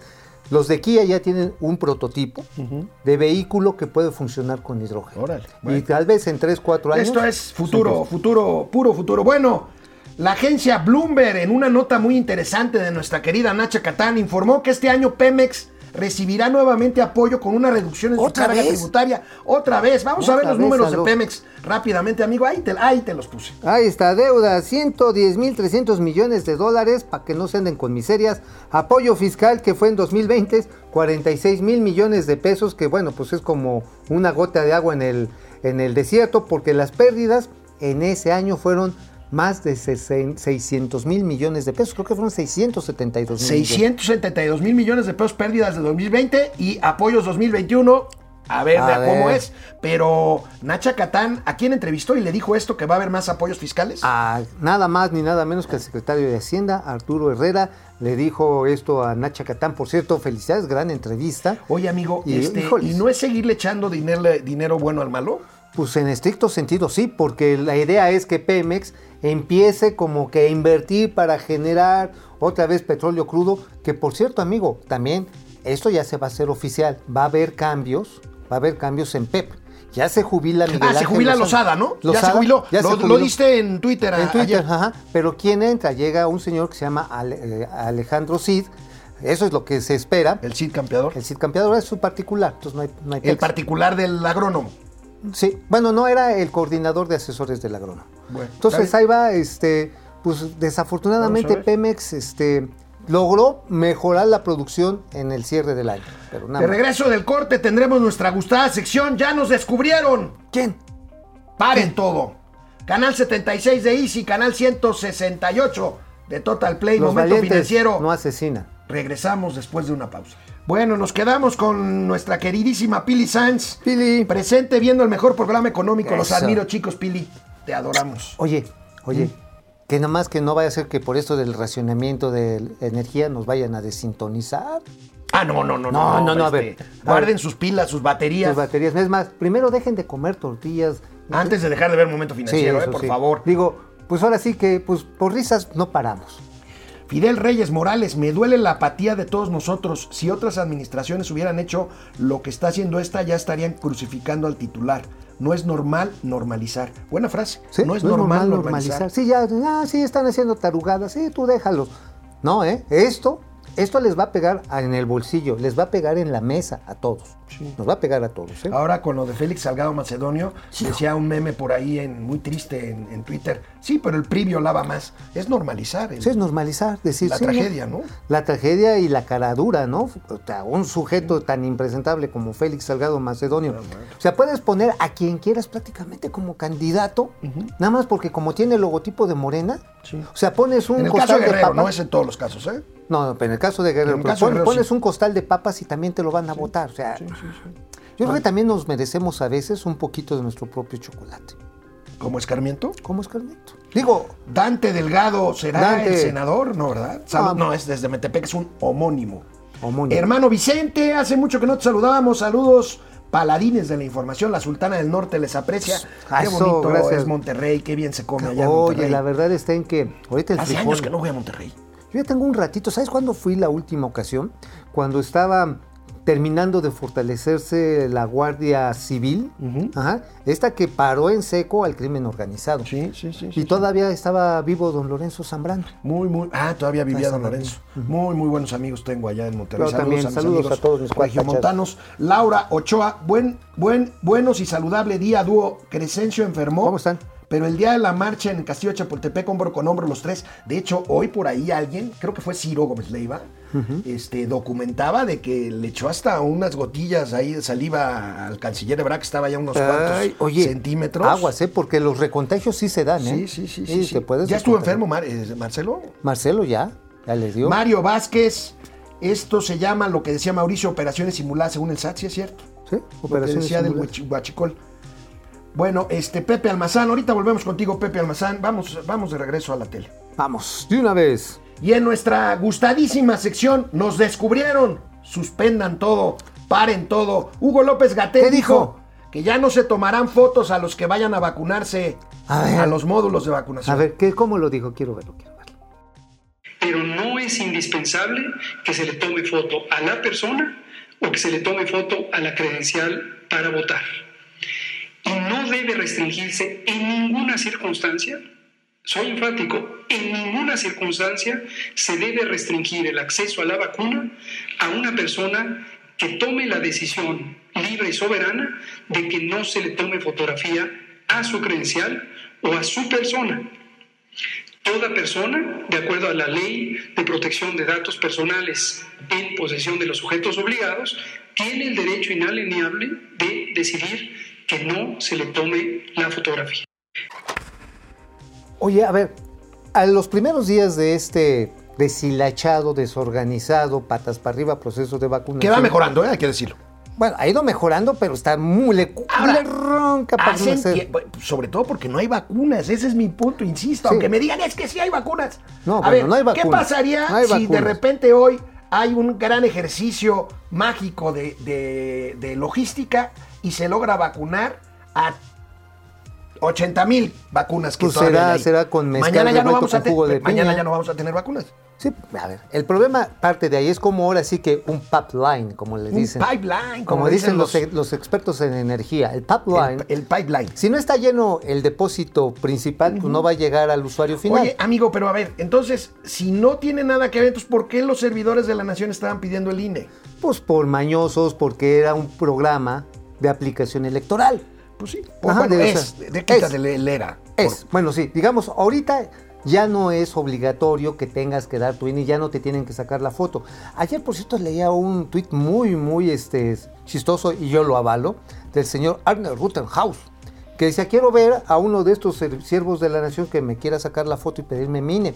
Los de Kia ya tienen un prototipo de vehículo que puede funcionar con hidrógeno. Órale, Y bueno. tal vez en 3, 4 años. Esto es futuro, futuro, puro futuro. Bueno, La agencia Bloomberg, en una nota muy interesante de nuestra querida Nacha Catán, informó que este año Pemex recibirá nuevamente apoyo con una reducción en su ¿Otra carga vez? tributaria. Otra vez. Vamos a ver los números de. Pemex rápidamente, amigo. Ahí te, ahí te los puse. Ahí está, deuda, 110.300 millones de dólares, para que no se anden con miserias. Apoyo fiscal que fue en 2020, 46 mil millones de pesos, que bueno, pues es como una gota de agua en el, en el desierto, porque las pérdidas en ese año fueron más de 600 mil millones de pesos, creo que fueron 672 mil. 672 mil millones de pesos pérdidas de 2020 y apoyos 2021. A ver, A a cómo ver. es. Pero Nacha Catán, ¿a quién entrevistó y le dijo esto que va a haber más apoyos fiscales? a nada más ni nada menos que el secretario de Hacienda, Arturo Herrera, le dijo esto a Nacha Catán. Por cierto, felicidades, gran entrevista. Oye, amigo, Y, este, híjoles. ¿y no es seguirle echando dinero, dinero bueno al malo? Pues en estricto sentido sí, porque la idea es que Pemex empiece como que a invertir para generar otra vez petróleo crudo, que por cierto, amigo, también esto ya se va a hacer oficial, va a haber cambios, va a haber cambios en PEP. Ya se jubila Miguel ah, se jubila Lozada, ¿no? ya se Lozada, jubiló. ya se lo, jubiló. lo diste en Twitter, En Twitter, ayer. ajá. Pero ¿quién entra? Llega un señor que se llama eh, Alejandro Cid. Eso es lo que se espera. El Cid campeador. El Cid campeador es su particular, entonces no hay, no hay El particular del agrónomo. Sí, bueno, no era el coordinador de asesores del agrónomo. Bueno, Entonces ahí va, este, pues desafortunadamente. Pemex, este, logró mejorar la producción en el cierre del año. Pero nada De más. regreso del corte tendremos nuestra gustada sección. Ya nos descubrieron. ¿Quién? Paren todo. Canal 76 de Easy, canal 168 de Total Play, Los Momento Financiero. no asesinan. Regresamos después de una pausa. Bueno, nos quedamos con nuestra queridísima Pili Sanz. Pili. Presente viendo el mejor programa económico. Los admiro, chicos, Pili. Te adoramos. Oye, oye, Mm. que nada más que no vaya a ser que por esto del racionamiento de energía nos vayan a desintonizar Ah, no, no, no. No, no, no, a ver. Guarden sus pilas, sus baterías. sus baterías. Es más, primero dejen de comer tortillas. Antes de dejar de ver Momento Financiero, eh, por favor. Digo, pues ahora sí que, pues por risas no paramos. Fidel Reyes Morales, me duele la apatía de todos nosotros. Si otras administraciones hubieran hecho lo que está haciendo esta, ya estarían crucificando al titular. No es normal normalizar. Buena frase. ¿Sí? No es normal, normalizar. Sí, ya, ah, sí, están haciendo tarugadas, sí, tú déjalos. No, ¿eh? Esto, esto les va a pegar en el bolsillo, les va a pegar en la mesa a todos. Nos va a pegar a todos, ¿eh? Ahora con lo de Félix Salgado Macedonio, decía un meme por ahí en, muy triste en, en Twitter. Sí, pero el PRI violaba más. Es normalizar. el- Sí, es normalizar, decir La sí, tragedia, ¿no? La tragedia y la cara dura, ¿no? O sea, un sujeto tan impresentable como Félix Salgado Macedonio. O sea, puedes poner a quien quieras prácticamente como candidato, nada más porque como tiene el logotipo de Morena, Sí. o sea, pones un en el caso costal de de Guerrero, no es en todos los casos, ¿eh? No, no, pero en el caso de Guerrero, caso de pon- Guerrero, pones sí. un costal de papas y también te lo van a votar. O sea, yo creo que también nos merecemos a veces un poquito de nuestro propio chocolate. Como escarmiento. ¿Cómo es Carlito? Digo, Dante Delgado será Dante. el senador, ¿no, verdad? Salud- No. es desde Metepec, es un homónimo. homónimo. Hermano Vicente, hace mucho que no te saludábamos. Saludos, paladines de la información. La Sultana del Norte les aprecia. Ah, Qué eso, bonito gracias. es Monterrey, qué bien se come allá Oye, Monterrey. la verdad está en que ahorita el Hace frijol- años que no voy a Monterrey. Yo ya tengo un ratito. ¿Sabes cuándo fui la última ocasión? Cuando estaba terminando de fortalecerse la Guardia Civil. Ajá, esta que paró en seco al crimen organizado. Sí, sí, sí. Y sí, todavía estaba vivo don Lorenzo Zambrano. Muy, muy. Ah, todavía vivía Ah, Don Lorenzo. Muy, muy buenos amigos tengo allá en Monterrey. Pero también mis saludos amigos a todos mis regiomontanos. Laura Ochoa, buen, buen, buenos y saludable día, dúo. Crescencio enfermó. ¿Cómo están? Pero el día de la marcha en el Castillo de Chapultepec, hombro con hombro los tres. De hecho, hoy por ahí alguien, creo que fue Ciro Gómez Leiva, este, documentaba de que le echó hasta unas gotillas ahí de saliva al canciller Ebrard, que estaba ya unos Ay, cuantos oye, centímetros. Aguas, ¿eh? Porque los recontagios sí se dan, Sí, ¿eh? sí, sí. sí, sí. puedes ¿Ya estuvo enfermo, Mar- eh, Marcelo? Marcelo ya, ya les dio. Mario Vázquez, esto se llama lo que decía Mauricio, operaciones simuladas según el SAT, ¿sí es cierto? ¿Sí? Lo que Operaciones decía del simuladas. huachicol. Bueno, este Pepe Almazán, ahorita volvemos contigo, Pepe Almazán. Vamos, vamos de regreso a la tele. Vamos, de una vez. Y en nuestra gustadísima sección, nos descubrieron. Suspendan todo, paren todo. Hugo López Gatel ¿Qué dijo dijo? que ya no se tomarán fotos a los que vayan a vacunarse A los módulos de vacunación. A ver, ¿qué, ¿cómo lo dijo? Quiero verlo, quiero verlo. pero no es indispensable que se le tome foto a la persona o que se le tome foto a la credencial para votar. Debe restringirse en ninguna circunstancia, soy enfático, en ninguna circunstancia se debe restringir el acceso a la vacuna a una persona que tome la decisión libre y soberana de que no se le tome fotografía a su credencial o a su persona. Toda persona, de acuerdo a la ley de protección de datos personales en posesión de los sujetos obligados, tiene el derecho inalienable de decidir que no se le tome la fotografía. Oye, a ver, a los primeros días de este deshilachado, desorganizado, patas para arriba proceso de vacunación. Que va mejorando, ¿eh? hay que decirlo. Bueno, ha ido mejorando, pero está muy le, Ahora, le ronca para Hacen hacer- sobre todo porque no hay vacunas, ese es mi punto, insisto. Sí. Aunque me digan es que sí hay vacunas. No, a bueno, ver, no hay ¿qué vacunas. pasaría No hay si de repente hoy hay un gran ejercicio mágico de, de- de logística y se logra vacunar a 80 mil vacunas que Pues será- hay? será con mezcal mañana ya no vamos a jugo de mañana piña. ya no vamos a tener vacunas. Sí, a ver, el problema parte de ahí, es como ahora sí que un pipeline, como le Un dicen. pipeline, como, como dicen los, los- los expertos en energía. El pipeline, El, el pipeline. si no está lleno el depósito principal, pues no va a llegar al usuario final. Oye, amigo, pero a ver, entonces, si no tiene nada que ver, entonces, ¿por qué los servidores de la nación estaban pidiendo el INE? Pues por mañosos, porque era un programa de aplicación electoral. Pues sí, Ajá, bueno, debe es, de, quítate Es. el, el era. Es, bueno, sí, digamos, ahorita ya no es obligatorio que tengas que dar tu INE, ya no te tienen que sacar la foto. Ayer, por cierto, leía un tuit muy, muy este, chistoso, y yo lo avalo, del señor Arnold Ruttenhaus, que decía, quiero ver a uno de estos siervos de la nación que me quiera sacar la foto y pedirme mi INE.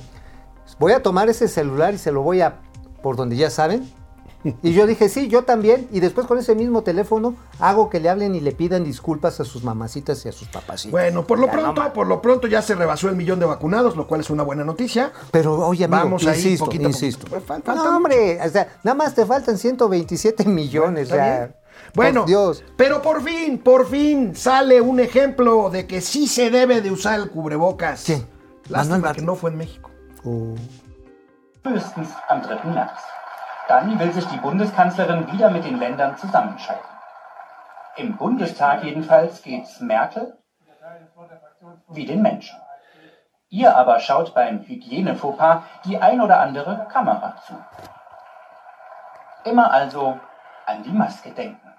Voy a tomar ese celular y se lo voy a, por donde ya saben. Y yo dije, sí, yo también. Y después con ese mismo teléfono hago que le hablen y le pidan disculpas a sus mamacitas y a sus papacitos. Bueno, por lo Ya, pronto, por lo pronto ya se rebasó el millón de vacunados, lo cual es una buena noticia. Pero oye, amigo, Vamos ahí insisto, poquito insisto. poquito. Pues, no, hombre, o sea, nada más te faltan 127 millones. Está ya. bien. Bueno, Por Dios. pero por fin, por fin sale un ejemplo de que sí se debe de usar el cubrebocas. Manuel Lástima que Bartlett. no fue en México. Oh. frühestens am 3. März. Dann will sich die Bundeskanzlerin wieder mit den Ländern zusammenschalten. Im Bundestag jedenfalls geht's Merkel wie den Menschen. Ihr aber schaut beim Hygienefauxpas die ein oder andere Kamera zu. Immer also an die Maske denken.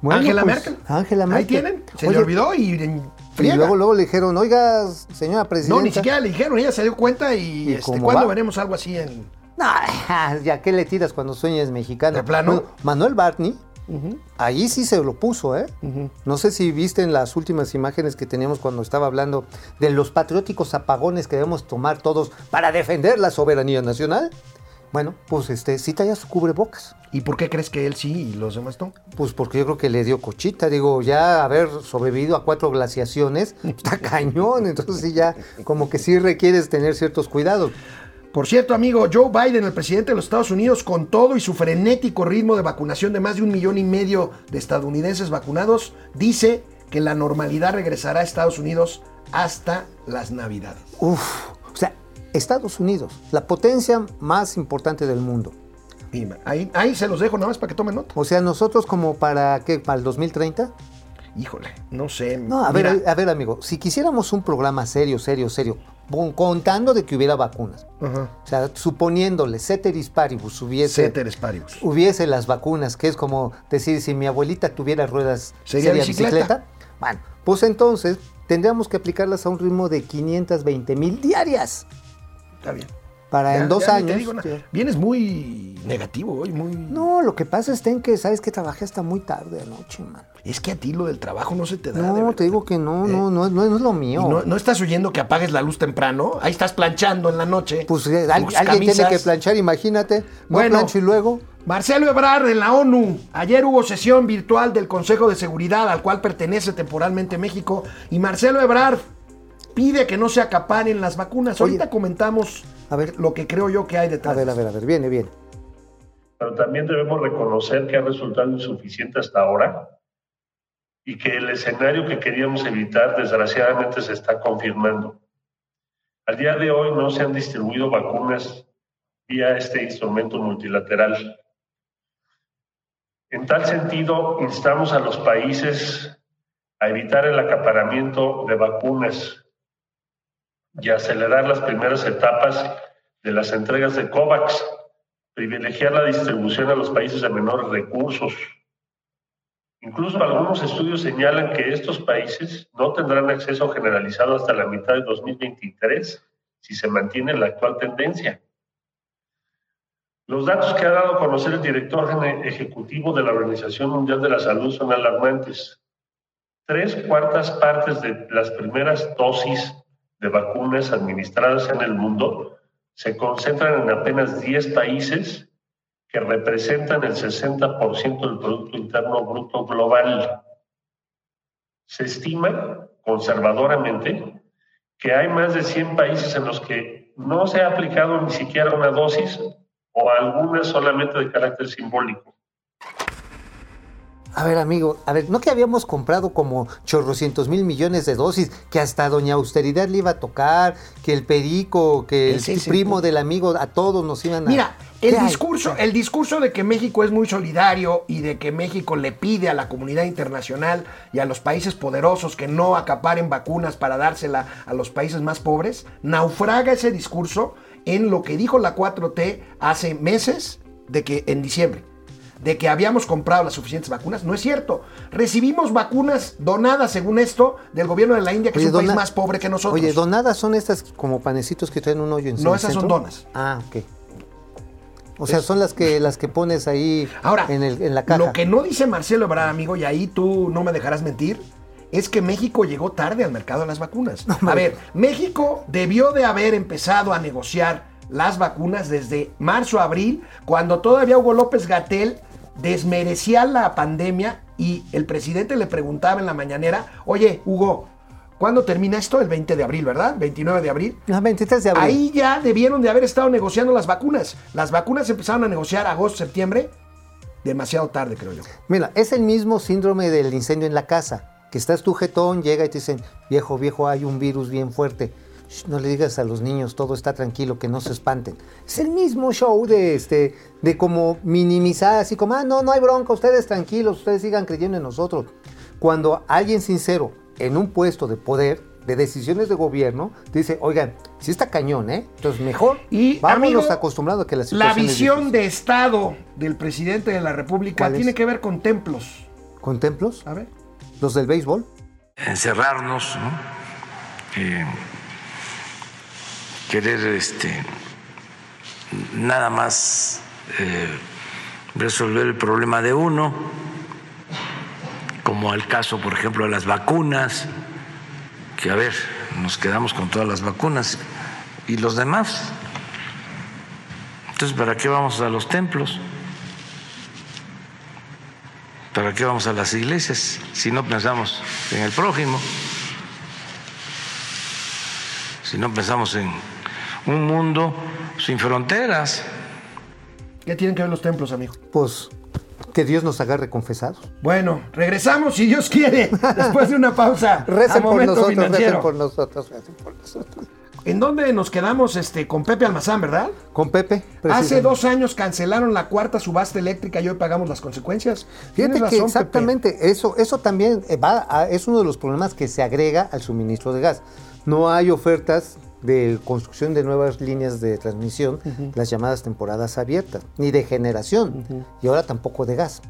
Bueno, Angela pues, Merkel. Angela Merkel. Ahí tienen. Se Oye, le olvidó y Y luego, luego le dijeron, oiga, señora presidenta. No, ni siquiera le dijeron, ella se dio cuenta y, ¿Y este, ¿cuándo va? veremos algo así en...? No, ya, ¿qué le tiras cuando sueñas mexicano? ¿De plano? Bueno, Manuel Bartney, ahí sí se lo puso, ¿eh? No sé si viste en las últimas imágenes que teníamos cuando estaba hablando de los patrióticos apagones que debemos tomar todos para defender la soberanía nacional. Bueno, pues este, sí traía su cubrebocas. ¿Y por qué crees que él sí y los demás no? Pues porque yo creo que le dio cochita, digo, ya haber sobrevivido a cuatro glaciaciones, está cañón, entonces sí ya como que sí requieres tener ciertos cuidados. Por cierto, amigo, Joe Biden, el presidente de los Estados Unidos, con todo y su frenético ritmo de vacunación de más de un millón y medio de estadounidenses vacunados, dice que la normalidad regresará a Estados Unidos hasta las Navidades. Uf, o sea, Estados Unidos, la potencia más importante del mundo. Y ahí, ahí se los dejo nada más para que tomen nota. O sea, nosotros como para qué, para el 2030? Híjole, no sé. No, a Mira, ver, a ver, amigo, si quisiéramos un programa serio, serio, serio, contando de que hubiera vacunas, Ajá. o sea, suponiéndole ceteris paribus hubiese Ceteris paribus. hubiese las vacunas, que es como decir, si mi abuelita tuviera ruedas, Sería bicicleta. Bueno, pues entonces tendríamos que aplicarlas a un ritmo de 520 mil diarias Está bien. para Ya- en dos te años. digo. Vienes muy negativo hoy, muy... No, lo que pasa es que sabes que trabajé hasta muy tarde anoche, man. Es que a ti lo del trabajo no se te da. de No, verdad. te digo que no, no, no, no, no es lo ¿Y mío. no, no estás oyendo que apagues la luz temprano? Ahí estás planchando en la noche. Pues eh, al- alguien tiene que planchar, imagínate. No Bueno. plancho y luego. Marcelo Ebrard en la ONU. Ayer hubo sesión virtual del Consejo de Seguridad al cual pertenece temporalmente México. Y Marcelo Ebrard pide que no se acaparen las vacunas. Oye. Ahorita comentamos A ver. lo que creo yo que hay A detrás. ver, a ver, a ver, viene, viene. pero también debemos reconocer que ha resultado insuficiente hasta ahora y que el escenario que queríamos evitar desgraciadamente se está confirmando. Al día de hoy no se han distribuido vacunas vía este instrumento multilateral. En tal sentido, instamos a los países a evitar el acaparamiento de vacunas y acelerar las primeras etapas de las entregas de COVAX, privilegiar la distribución a los países de menores recursos. Incluso algunos estudios señalan que estos países no tendrán acceso generalizado hasta la mitad de 2023 si se mantiene la actual tendencia. Los datos que ha dado a conocer el director ejecutivo de la Organización Mundial de la Salud son alarmantes. Tres cuartas partes de las primeras dosis de vacunas administradas en el mundo se concentran en apenas 10 países que representan el 60% del Producto Interno Bruto Global. Se estima conservadoramente que hay más de 100 países en los que no se ha aplicado ni siquiera una dosis o algunas solamente de carácter simbólico. A ver, amigo, a ver, ¿no que habíamos comprado como chorrocientos mil millones de dosis? Que hasta Doña Austeridad le iba a tocar, que el perico, que el Sí, sí, primo sí. del amigo, a todos nos iban a. Mira, ¿Qué el discurso, el discurso de que México es muy solidario y de que México le pide a la comunidad internacional y a los países poderosos que no acaparen vacunas para dársela a los países más pobres, naufraga ese discurso en lo que dijo la 4T hace meses de que en diciembre de que habíamos comprado las suficientes vacunas, no es cierto. Recibimos vacunas donadas, según esto, del gobierno de la India, que Oye, es un país más pobre que nosotros. Oye, donadas son estas como panecitos que traen un hoyo en No, esas son donas. Ah, ok. O sea, son las que las que pones ahí Ahora, en, el- en la caja. Lo que no dice Marcelo Ebrard, amigo, y ahí tú no me dejarás mentir, es que México llegó tarde al mercado de las vacunas. a ver, México debió de haber empezado a negociar las vacunas desde marzo, abril, cuando todavía Hugo López Gatel desmerecía la pandemia y el presidente le preguntaba en la mañanera, oye, Hugo, ¿cuándo termina esto? El 20 de abril, ¿verdad? 29 de abril. Ah, 23 de abril. Ahí ya debieron de haber estado negociando las vacunas. Las vacunas empezaron a negociar agosto, septiembre, demasiado tarde, creo yo. Mira, es el mismo síndrome del incendio en la casa. Que estás tu jetón, llega y te dicen, viejo, viejo, hay un virus bien fuerte. Shh, no le digas a los niños, todo está tranquilo, que no se espanten. Es el mismo show de este, de como minimizar, así como, ah, no, no hay bronca, ustedes tranquilos, ustedes sigan creyendo en nosotros. Cuando alguien sincero en un puesto de poder, de decisiones de gobierno, dice, oigan, si está cañón, ¿eh? Entonces mejor Y, vámonos amigo, acostumbrando a que la La situación es visión de Estado del presidente de la República tiene que ver con templos. ¿Con templos? A ver. ¿Los del béisbol? encerrarnos, ¿no? Eh, querer este, nada más eh, resolver el problema de uno, como el caso, por ejemplo, de las vacunas, que a ver, nos quedamos con todas las vacunas y los demás. Entonces, ¿para qué vamos a los templos? ¿Para qué vamos a las iglesias si no pensamos en el prójimo? Si no pensamos en un mundo sin fronteras. ¿Qué tienen que ver los templos, amigo? Pues que Dios nos agarre confesados. Bueno, regresamos si Dios quiere, después de una pausa. Recen por nosotros, recen por nosotros, recen por nosotros. ¿En dónde nos quedamos este, con Pepe Almazán, verdad? Con Pepe. Hace dos años cancelaron la cuarta subasta eléctrica y hoy pagamos las consecuencias. Fíjate que Pepe. exactamente eso, eso también eh, va a- es uno de los problemas que se agrega al suministro de gas. No hay ofertas de construcción de nuevas líneas de transmisión, las llamadas temporadas abiertas, ni de generación, y ahora tampoco de gas.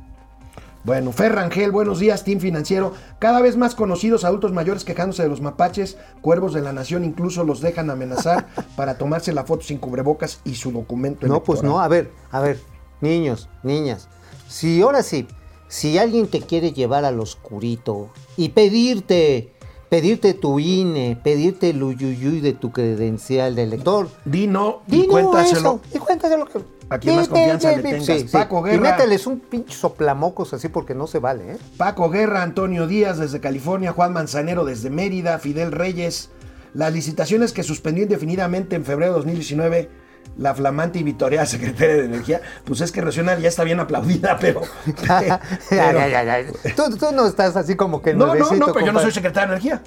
Bueno, Ferrangel, buenos días, Team Financiero. Cada vez más conocidos adultos mayores quejándose de los mapaches, cuervos de la nación, incluso los dejan amenazar para tomarse la foto sin cubrebocas y su documento No, pues no, a ver, a ver, niños, niñas, si ahora sí, si alguien te quiere llevar al oscurito y pedirte, pedirte tu INE, pedirte el uyuyuy de tu credencial de elector, Di no y di no cuéntaselo. eso, y cuéntaselo. que- A quien más confianza le tengas. sí, Paco Y Guerra. mételes un pinche soplamocos así porque no se vale, ¿eh? Paco Guerra, Antonio Díaz desde California, Juan Manzanero desde Mérida, Fidel Reyes. Las licitaciones que suspendió indefinidamente en febrero de 2019 la flamante y victoriada secretaria de Energía, pues es que Regional ya está bien aplaudida, pero... Ya, pero- ya, ya, ya. Tú, tú no estás así como que no, no, no, pero yo no soy secretaria de Energía.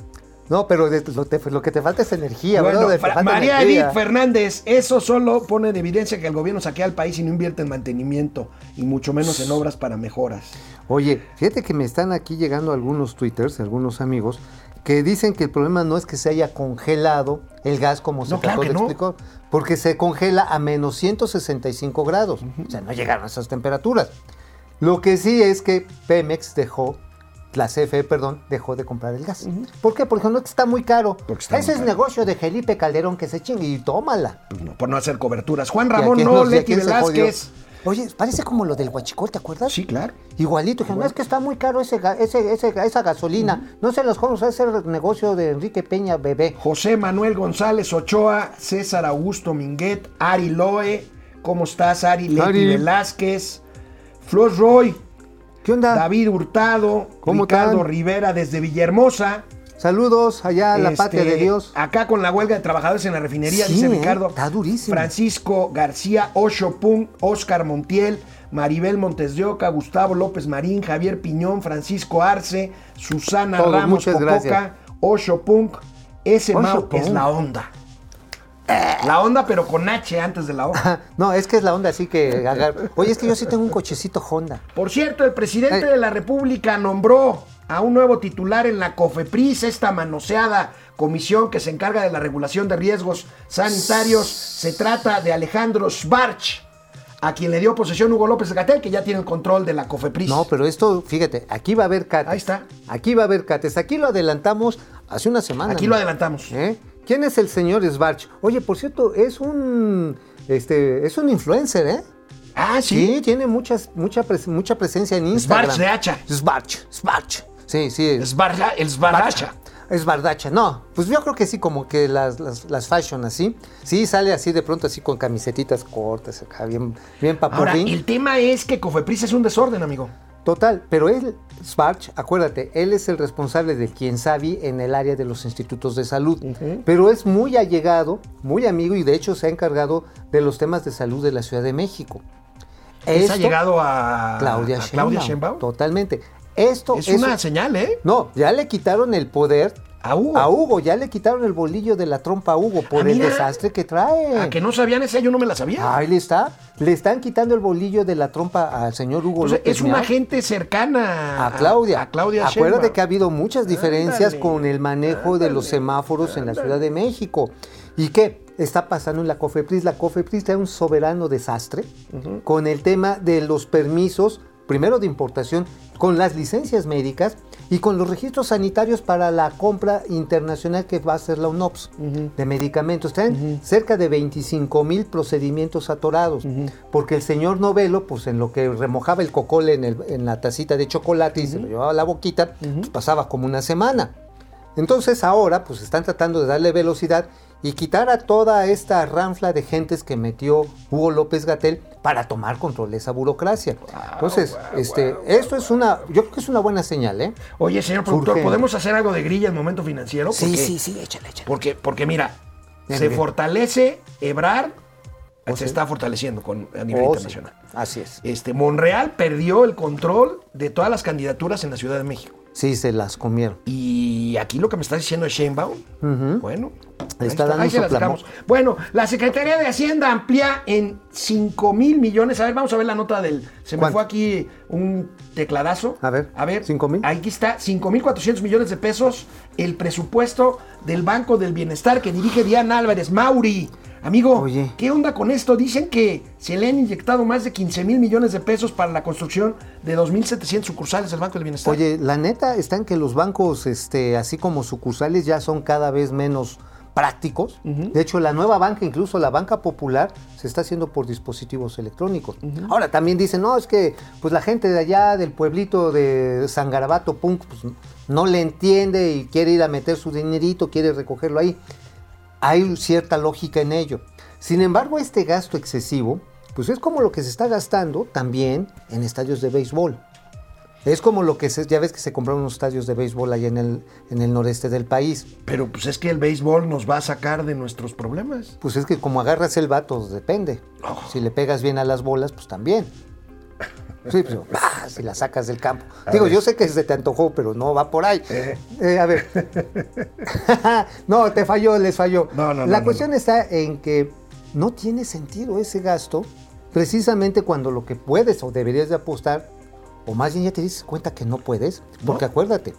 No, pero de- lo, te- lo que te falta es energía, Bueno, falta María energía. Edith Fernández, eso solo pone en evidencia que el gobierno saquea al país y no invierte en mantenimiento, y mucho menos en obras para mejoras. Oye, fíjate que me están aquí llegando algunos twitters, algunos amigos, que dicen que el problema no es que se haya congelado el gas como se No, claro trató de no. explicar, porque se congela a menos 165 grados. O sea, no llegaron a esas temperaturas. Lo que sí es que Pemex dejó, la CFE, perdón, dejó de comprar el gas. ¿Por qué? Porque no está muy caro. Está Ese muy es caro. negocio de Felipe Calderón que se chingue y tómala. Pues no, por no hacer coberturas. Juan ¿Y a Ramón, no, Leti? Velázquez. Oye, parece como lo del Huachicol, ¿te acuerdas? Sí, claro. Igualito, que no es que está muy caro ese, ga- ese, ese- esa gasolina. No se los vamos a hacer el negocio de Enrique Peña, bebé. José Manuel González Ochoa, César Augusto Minguet, Ari Loe. ¿Cómo estás, Ari? Leti Ari. Velázquez. Flor Roy, ¿Qué onda? David Hurtado, ¿Cómo Ricardo están? Rivera desde Villahermosa. Saludos allá a la Este, patria de Dios. Acá con la huelga de trabajadores en la refinería, Sí, dice ¿eh? Ricardo. Está durísimo. Francisco García Osho Punk, Oscar Montiel, Maribel Montes de Oca, Gustavo López Marín, Javier Piñón, Francisco Arce, Susana Todos, Ramos muchas Popoca, gracias. Osho Punk. Ese Osho Mau es Punk. la onda. La onda, pero con H antes de la O. No, es que es la onda así que agar- Oye, es que yo sí tengo un cochecito Honda. Por cierto, el presidente Ay. de la República nombró a un nuevo titular en la COFEPRIS, esta manoseada comisión que se encarga de la regulación de riesgos sanitarios. Se trata de Alejandro Schwarch, a quien le dio posesión Hugo López Gatel, que ya tiene el control de la COFEPRIS. No, pero esto, fíjate, aquí va a haber cates. Ahí está. Aquí va a haber cates. Aquí lo adelantamos hace una semana. Aquí ¿no? lo adelantamos. ¿Eh? ¿Quién es el señor Svarch? Oye, por cierto, es un este es un influencer, ¿eh? Ah, Sí, sí. tiene muchas, mucha, pres- mucha presencia en Instagram. Svarch de hacha. Svarch, Svarch. Sí, sí. Es barra-. Es bardacha. No, pues yo creo que sí, como que las, las, las fashion así. Sí, sale así de pronto, así con camisetitas cortas, acá, bien, bien Ahora, el tema es que COFEPRIS es un desorden, amigo. Total, pero él, Svarch, acuérdate, él es el responsable de quien sabe en el área de los institutos de salud. Pero es muy allegado, muy amigo y de hecho se ha encargado de los temas de salud de la Ciudad de México. ¿Es ha llegado a Claudia a Sheinbaum. Claudia Sheinbaum? Totalmente. Esto Es es una señal, ¿eh? No, ya le quitaron el poder A Hugo. a Hugo, ya le quitaron el bolillo de la trompa a Hugo por Ah, el desastre que trae. A que no sabían esa, yo no me la sabía. Ahí le está. Le están quitando el bolillo de la trompa al señor Hugo sea, López es una gente cercana a Claudia. A, Claudia Acuérdate Sheinbaum. que ha habido muchas diferencias Ándale, con el manejo de los semáforos en la Ciudad de México. ¿Y qué? Está pasando en la COFEPRIS. La COFEPRIS trae un soberano desastre con el tema de los permisos, primero de importación, con las licencias médicas y con los registros sanitarios para la compra internacional que va a hacer la UNOPS de medicamentos. Traen cerca de 25 mil procedimientos atorados, porque el señor Novelo, pues en lo que remojaba el cocole en, el- en la tacita de chocolate y se lo llevaba a la boquita, pues pasaba como una semana. Entonces ahora pues están tratando de darle velocidad y quitar a toda esta ranfla de gentes que metió Hugo López Gatel para tomar control de esa burocracia. Entonces, este, esto es una, yo creo que es una buena señal, ¿eh? Oye, señor productor. ¿podemos hacer algo de grilla en momento financiero? Sí, Porque- sí, sí, échale, échale. Porque, porque mira, Bien, se bien. fortalece Ebrar, Oh, se sí. está fortaleciendo con, a nivel Oh, sí. internacional. Así es. Este, Monreal perdió el control de todas las candidaturas en la Ciudad de México. Sí, se las comieron. Y aquí lo que me está diciendo es Sheinbaum. Ujú. Bueno, Está dando ahí se las. Bueno, la Secretaría de Hacienda amplía en 5 mil millones. A ver, vamos a ver la nota del. Se me ¿Cuánto? fue aquí un tecladazo. A ver, a ver. 5,000. Aquí está, 5 mil 400 millones de pesos. El presupuesto del Banco del Bienestar que dirige Diana Álvarez Mauri. Amigo, Oye. ¿qué onda con esto? Dicen que se le han inyectado más de 15 mil millones de pesos para la construcción de 2.700 sucursales del Banco del Bienestar. Oye, la neta está en que los bancos, este, así como sucursales, ya son cada vez menos prácticos. De hecho, la nueva banca, incluso la banca popular, se está haciendo por dispositivos electrónicos. Ahora también dicen, no, es que pues la gente de allá del pueblito de San Garabato, Punk, pues, no le entiende y quiere ir a meter su dinerito, quiere recogerlo ahí. Hay cierta lógica en ello. Sin embargo, este gasto excesivo, pues es como lo que se está gastando también en estadios de béisbol. Es como lo que se, ya ves que se compraron unos estadios de béisbol allá en el, en el noreste del país. Pero pues es que el béisbol nos va a sacar de nuestros problemas. Pues es que como agarras el vato, depende. Oh. Si le pegas bien a las bolas, pues también. Sí, pues, ¡ah! si la sacas del campo. Digo, yo sé que se te antojó, pero no va por ahí. Eh, a ver. no, te falló, les falló. No, no, no, la no, cuestión está en que no tiene sentido ese gasto, precisamente cuando lo que puedes o deberías de apostar, o más bien ya te dices cuenta que no puedes, porque acuérdate,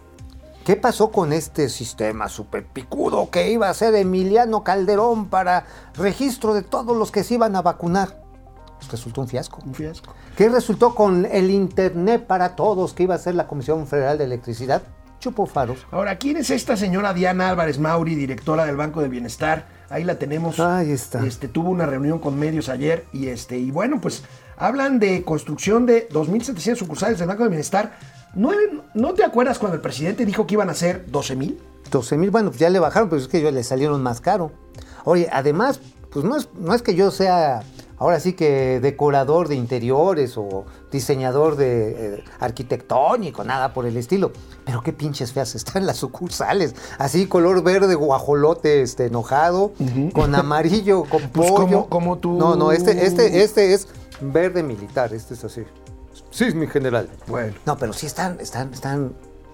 ¿Qué pasó con este sistema super picudo que iba a ser Emiliano Calderón para registro de todos los que se iban a vacunar? Pues resultó un fiasco. Un fiasco. ¿Qué resultó con el Internet para todos que iba a ser la Comisión Federal de Electricidad? Chupó faros. Ahora, ¿quién es esta señora Diana Álvarez Mauri, directora del Banco del Bienestar? Ahí la tenemos. Ahí está. Este, tuvo una reunión con medios ayer y este y bueno, pues hablan de construcción de 2.700 sucursales del Banco del Bienestar. ¿No, ¿No te acuerdas cuando el presidente dijo que iban a ser 12.000? 12 mil, bueno, pues ya le bajaron, pero es que ellos le salieron más caro. Oye, además, pues no es, no es que yo sea ahora sí que decorador de interiores o diseñador de eh, arquitectónico, nada por el estilo. Pero qué pinches feas están las sucursales. Así color verde guajolote este, enojado, con amarillo, con Pues pollo. como, como tú. No, no, este, este, este es verde militar, este es así. Sí, mi general. Bueno. No, pero sí están, están, están,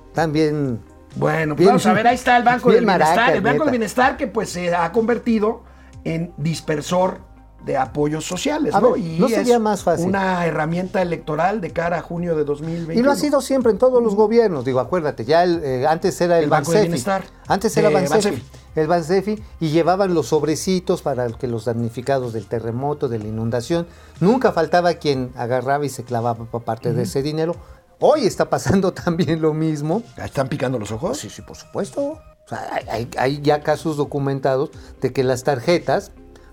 están bien. Bueno, pues Bien, vamos a ver, ahí está el Banco del Bienestar. el Banco neta. del Bienestar que pues se ha convertido en dispersor de apoyos sociales, A ¿no? ver, y ¿no sería es más fácil? una herramienta electoral de cara a junio de 2020. Y lo ha sido siempre en todos los gobiernos. Digo, acuérdate, ya el, eh, antes era el, El Banco del. Bienestar. Antes era Bansefi. El Bansefi y llevaban los sobrecitos para que los damnificados del terremoto, de la inundación, nunca faltaba quien agarraba y se clavaba pa- parte de ese dinero. Hoy está pasando también lo mismo. ¿Están picando los ojos? Sí, sí, por supuesto. O sea, hay, hay- hay ya casos documentados de que las tarjetas,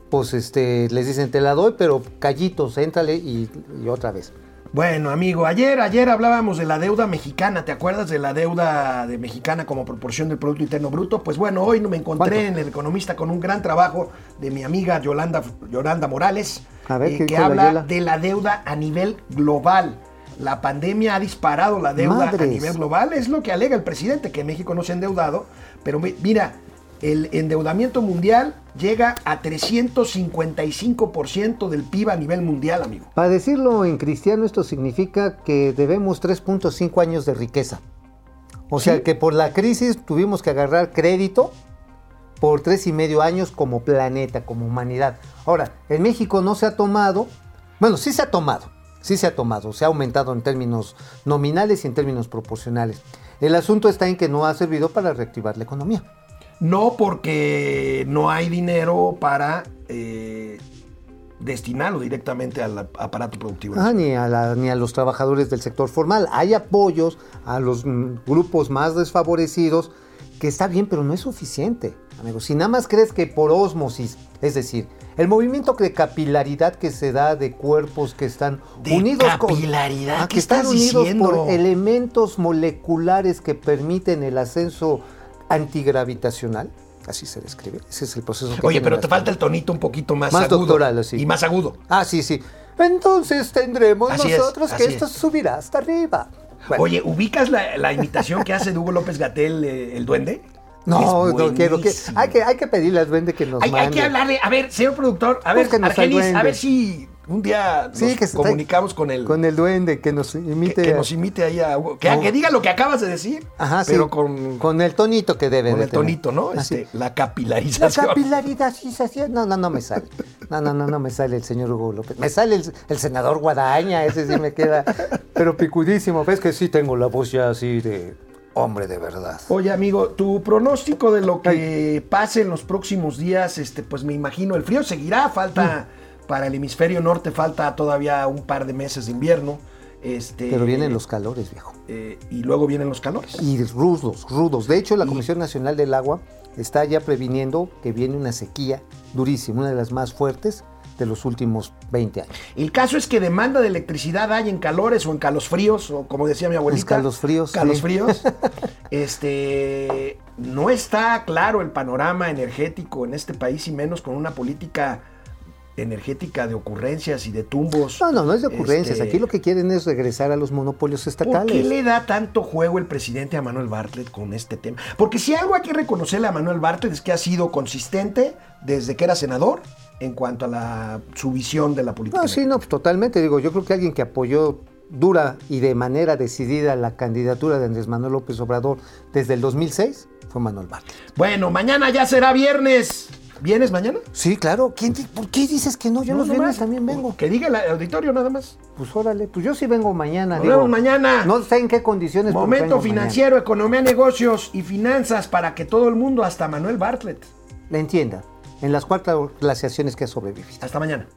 pues este, les dicen, te la doy, pero callitos, éntrale y, y otra vez. Bueno, amigo, ayer, ayer hablábamos de la deuda mexicana, ¿te acuerdas de la deuda de mexicana como proporción del Producto Interno Bruto? Pues bueno, hoy me encontré ¿Cuánto? en El Economista con un gran trabajo de mi amiga Yolanda, Yolanda Morales, ver, eh, ¿qué que la habla de la deuda a nivel global. La pandemia ha disparado la deuda a nivel global, es lo que alega el presidente, que México no se ha endeudado, pero mi- mira, el endeudamiento mundial llega a 355% del PIB a nivel mundial, amigo. Para decirlo en cristiano, esto significa que debemos 3.5 años de riqueza. O sea que por la crisis tuvimos que agarrar crédito por tres y medio años como planeta, como humanidad. Ahora, en México no se ha tomado, bueno, sí se ha tomado, sí se ha tomado, se ha aumentado en términos nominales y en términos proporcionales. El asunto está en que no ha servido para reactivar la economía. No porque no hay dinero para eh, destinarlo directamente al aparato productivo. Ah, ni, a la- ni a los trabajadores del sector formal. Hay apoyos a los mm, grupos más desfavorecidos, que está bien, pero no es suficiente, amigos. Si nada más crees que por ósmosis, es decir, el movimiento de capilaridad que se da de cuerpos que están ¿De unidos capilaridad? con, Ah, ¿Qué que están unidos diciendo? por elementos moleculares que permiten el ascenso antigravitacional, así se describe. Ese es el proceso que Oye, pero te falta el tonito un poquito más, Más agudo. doctoral, así. Y más agudo. Ah, sí, sí. Entonces tendremos Así es, nosotros que esto es. subirá hasta arriba. Bueno, Oye, ¿ubicas la, la imitación que hace de Hugo López Gatel, eh, el duende? no, no quiero que hay que hay que pedirle al duende que nos Hay, hay que hablarle. A ver, señor productor, a ver, Argenis, a ver si un día nos Sí, que se comunicamos con él. con el duende que nos imite. que a- nos imite ahí a Hugo. Que, a Hugo. que diga lo que acabas de decir, Ajá, sí. pero con, con el tonito que debe con de el tener. tonito, ¿no? Así. Este, la La capilarización. capilarización, no, no, no me sale. No, no, no, no me sale el señor Hugo López. Me sale el, el senador Guadaña, ese sí me queda, pero picudísimo. Ves que sí tengo la voz ya así de hombre de verdad. Oye, amigo, tu pronóstico de lo que pase en los próximos días, este, pues me imagino, el frío seguirá, falta Mm. Para el hemisferio norte, falta todavía un par de meses de invierno. Este, Pero vienen los calores, viejo. eh, y luego vienen los calores. Y rudos, rudos. De hecho, la Y- Comisión Nacional del Agua está ya previniendo que viene una sequía durísima, una de las más fuertes de los últimos 20 años. El caso es que demanda de electricidad hay en calores o en calosfríos, o como decía mi abuelita. calosfríos, Calosfríos. sí. este, no está claro el panorama energético en este país y menos con una política energética de ocurrencias y de tumbos. No, no, no es de ocurrencias. Este, Aquí lo que quieren es regresar a los monopolios ¿Por estatales. qué le da tanto juego el presidente a Manuel Bartlett con este tema? Porque si algo hay que reconocerle a Manuel Bartlett es que ha sido consistente desde que era senador en cuanto a la, su visión de la política. No, sí, no, pues, totalmente. Digo, yo creo que alguien que apoyó dura y de manera decidida la candidatura de Andrés Manuel López Obrador desde el 2006 fue Manuel Bartlett. Bueno, mañana ya será viernes. ¿Vienes mañana? Sí, claro. ¿Quién di- ¿Por qué dices que no? Yo No, los viernes también vengo. Que diga el auditorio nada más. Pues órale, pues yo sí vengo mañana. Nos digo. vemos mañana. No sé en qué condiciones. Momento vengo mañana. financiero, economía, negocios y finanzas para que todo el mundo, hasta Manuel Bartlett. La entienda. En las cuatro glaciaciones que ha sobrevivido. Hasta mañana.